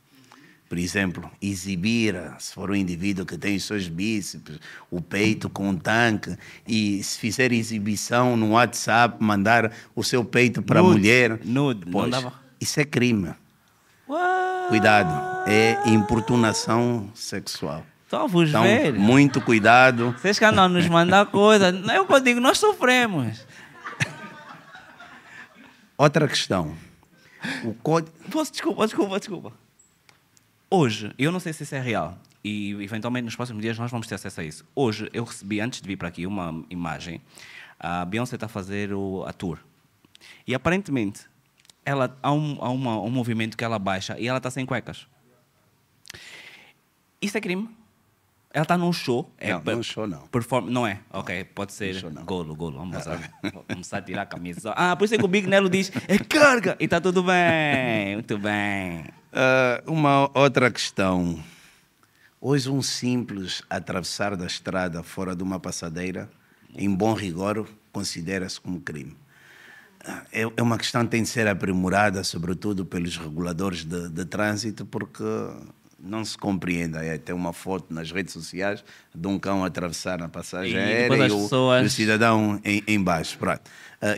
Por exemplo, exibir, se for um indivíduo que tem os seus bíceps, o peito com um tanque, e se fizer exibição no WhatsApp, mandar o seu peito para a mulher. Nude, pois, Isso é crime. What? Cuidado, é importunação sexual. Só vos então, ver. Muito cuidado. Vocês que andam nos mandar coisa. Não é o que eu digo, nós sofremos. Outra questão. O código. Posso, desculpa, desculpa, desculpa. Hoje, eu não sei se isso é real, e eventualmente nos próximos dias nós vamos ter acesso a isso. Hoje, eu recebi, antes de vir para aqui, uma imagem. A Beyoncé está a fazer o, a tour. E aparentemente, ela, há, um, há uma, um movimento que ela baixa e ela está sem cuecas. Isso é crime? Ela está num show. É, não, num show não. Perform não é? Ok, pode ser show, golo, golo. Vamos começar, começar a tirar a camisa. Ah, por isso é que o Big Nelo diz, é carga! E está tudo bem, muito bem. Uh, uma outra questão. Hoje um simples atravessar da estrada fora de uma passadeira, em bom rigor, considera-se como crime. Ah, é, é uma questão que tem de ser aprimorada, sobretudo pelos reguladores de, de trânsito, porque não se compreende. É, tem uma foto nas redes sociais de um cão atravessar na passagem e aérea e o, pessoas... o, cidadão em, em baixo. Uh,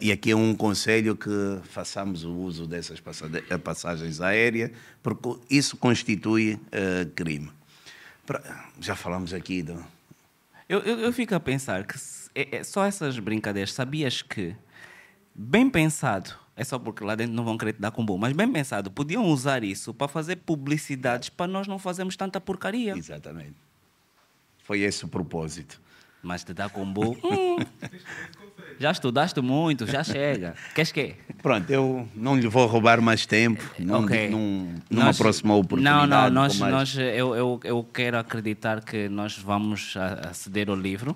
e aqui é um conselho que façamos o uso dessas passagens aéreas, porque isso constitui uh, crime. Já falamos aqui do. Eu, eu, eu fico a pensar que é, é, só essas brincadeiras, sabias que, bem pensado, é só porque lá dentro não vão querer te dar combo. Mas bem pensado, podiam usar isso para fazer publicidades para nós não fazermos tanta porcaria. Exatamente. Foi esse o propósito. Mas te dar combo. hum, já estudaste muito, já chega. Queres quê? Pronto, eu não lhe vou roubar mais tempo. Não, okay. num, numa nós, próxima oportunidade. Não, não, nós, nós, eu, eu, eu quero acreditar que nós vamos aceder ao livro.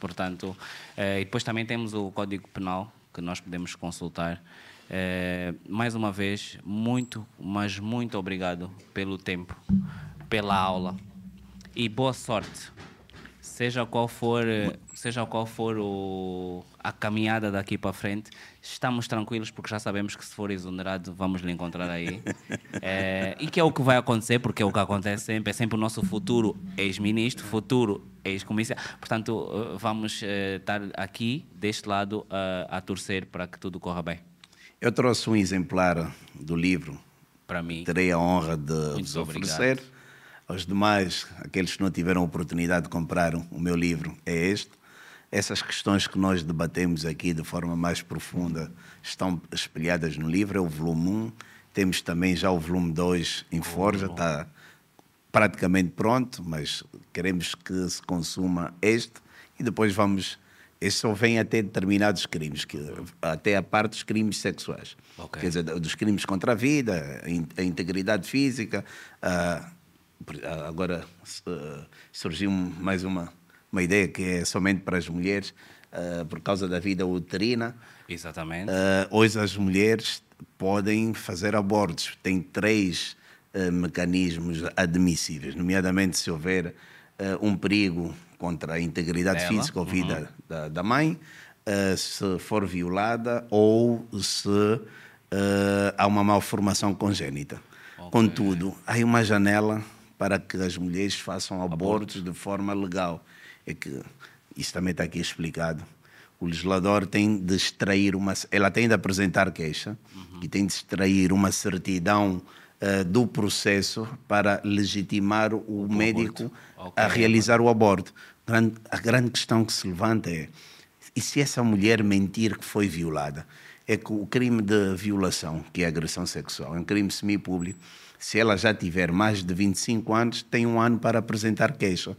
Portanto, eh, e depois também temos o Código Penal que nós podemos consultar. É, mais uma vez, muito, mas muito obrigado pelo tempo, pela aula e boa sorte. Seja qual for, seja qual for o, a caminhada daqui para frente, estamos tranquilos porque já sabemos que se for exonerado vamos lhe encontrar aí. É, e que é o que vai acontecer, porque é o que acontece sempre, é sempre o nosso futuro ex-ministro, futuro ex-comissário. Portanto, eh, vamos uh, estar aqui, deste lado, uh, a torcer para que tudo corra bem. Eu trouxe um exemplar do livro. Para mim. Terei a honra de vos oferecer. Aos demais, aqueles que não tiveram oportunidade de comprar o meu livro, é este. essas questões que nós debatemos aqui de forma mais profunda estão espelhadas no livro, é o volume 1. Temos também já o volume 2 em Forja, está praticamente pronto, mas queremos que se consuma este e depois vamos. Este só vem até determinados crimes, que, até a parte dos crimes sexuais. Okay. Quer dizer, dos crimes contra a vida, a integridade física. Agora surgiu mais uma, uma ideia que é somente para as mulheres, por causa da vida uterina. Exatamente. hoje as mulheres podem fazer abortos. Tem três mecanismos admissíveis, nomeadamente se houver um perigo contra a integridade Ela? física ou vida uhum. da, da, mãe, uh, se for violada ou se uh, há uma malformação congénita. Okay. Contudo, há uma janela para que as mulheres façam abortos Aborto. de forma legal. É que isso também está aqui explicado. O legislador tem de extrair uma, ela tem de apresentar queixa uhum. e tem de extrair uma certidão uh, do processo para legitimar o, o médico a realizar o aborto. A grande questão que se levanta é: e se essa mulher mentir que foi violada? É que o crime de violação, que é agressão sexual, é um crime semipúblico. Se ela já tiver mais de 25 anos, tem um ano para apresentar queixa.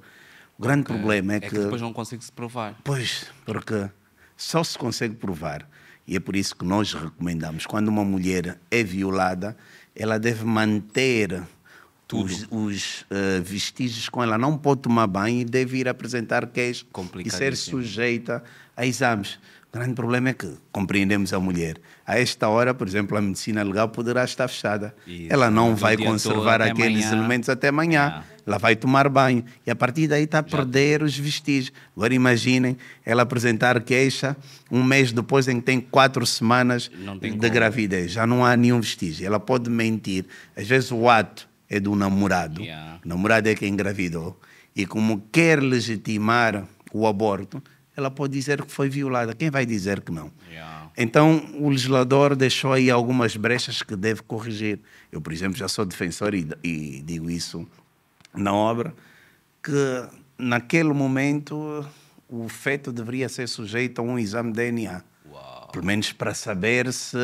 O grande okay. problema é, é que, que. depois não consegue se provar. Pois, porque só se consegue provar. E é por isso que nós recomendamos: quando uma mulher é violada, ela deve manter os, os uh, vestígios com ela. Não pode tomar banho e deve ir apresentar queixa e ser sujeita a exames. O grande problema é que compreendemos a mulher. A esta hora, por exemplo, a medicina legal poderá estar fechada. Isso. Ela não vai conservar aqueles amanhã. elementos até amanhã. É. Ela vai tomar banho. E a partir daí está a perder os vestígios. Agora imaginem ela apresentar queixa um mês depois em que tem quatro semanas de como. gravidez. Já não há nenhum vestígio. Ela pode mentir. Às vezes o ato é do namorado. Yeah. O namorado é quem engravidou. E como quer legitimar o aborto, ela pode dizer que foi violada. Quem vai dizer que não? Yeah. Então, o legislador deixou aí algumas brechas que deve corrigir. Eu, por exemplo, já sou defensor e, e digo isso na obra, que naquele momento o feto deveria ser sujeito a um exame de DNA. Uau. Pelo menos para saber se.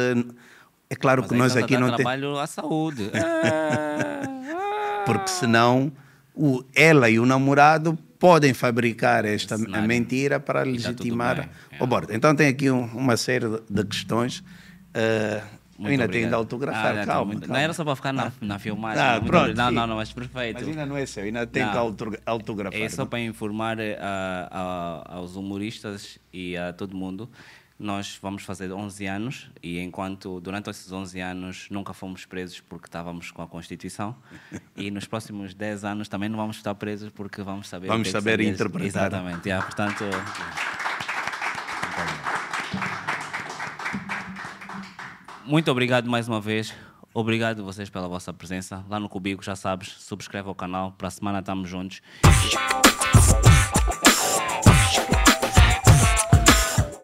É claro Mas que nós aqui não temos. trabalho à saúde. Porque senão o, ela e o namorado podem fabricar esta mentira para tá legitimar o aborto. É. Então tem aqui um, uma série de questões. Uh, eu ainda obrigado. tenho de autografar, ah, calma, calma, Não era só para ficar na, na filmagem. Ah, pronto, não, não, não, mas perfeito. Mas ainda não é seu, ainda não, que autografar. É só para informar uh, uh, aos humoristas e a todo mundo nós vamos fazer 11 anos e enquanto durante esses 11 anos nunca fomos presos porque estávamos com a Constituição e nos próximos 10 anos também não vamos estar presos porque vamos saber vamos saber interpretar exatamente yeah, portanto muito obrigado mais uma vez. Obrigado vocês pela vossa presença. Lá no Cubico já sabes subscreve o canal. Para a semana estamos juntos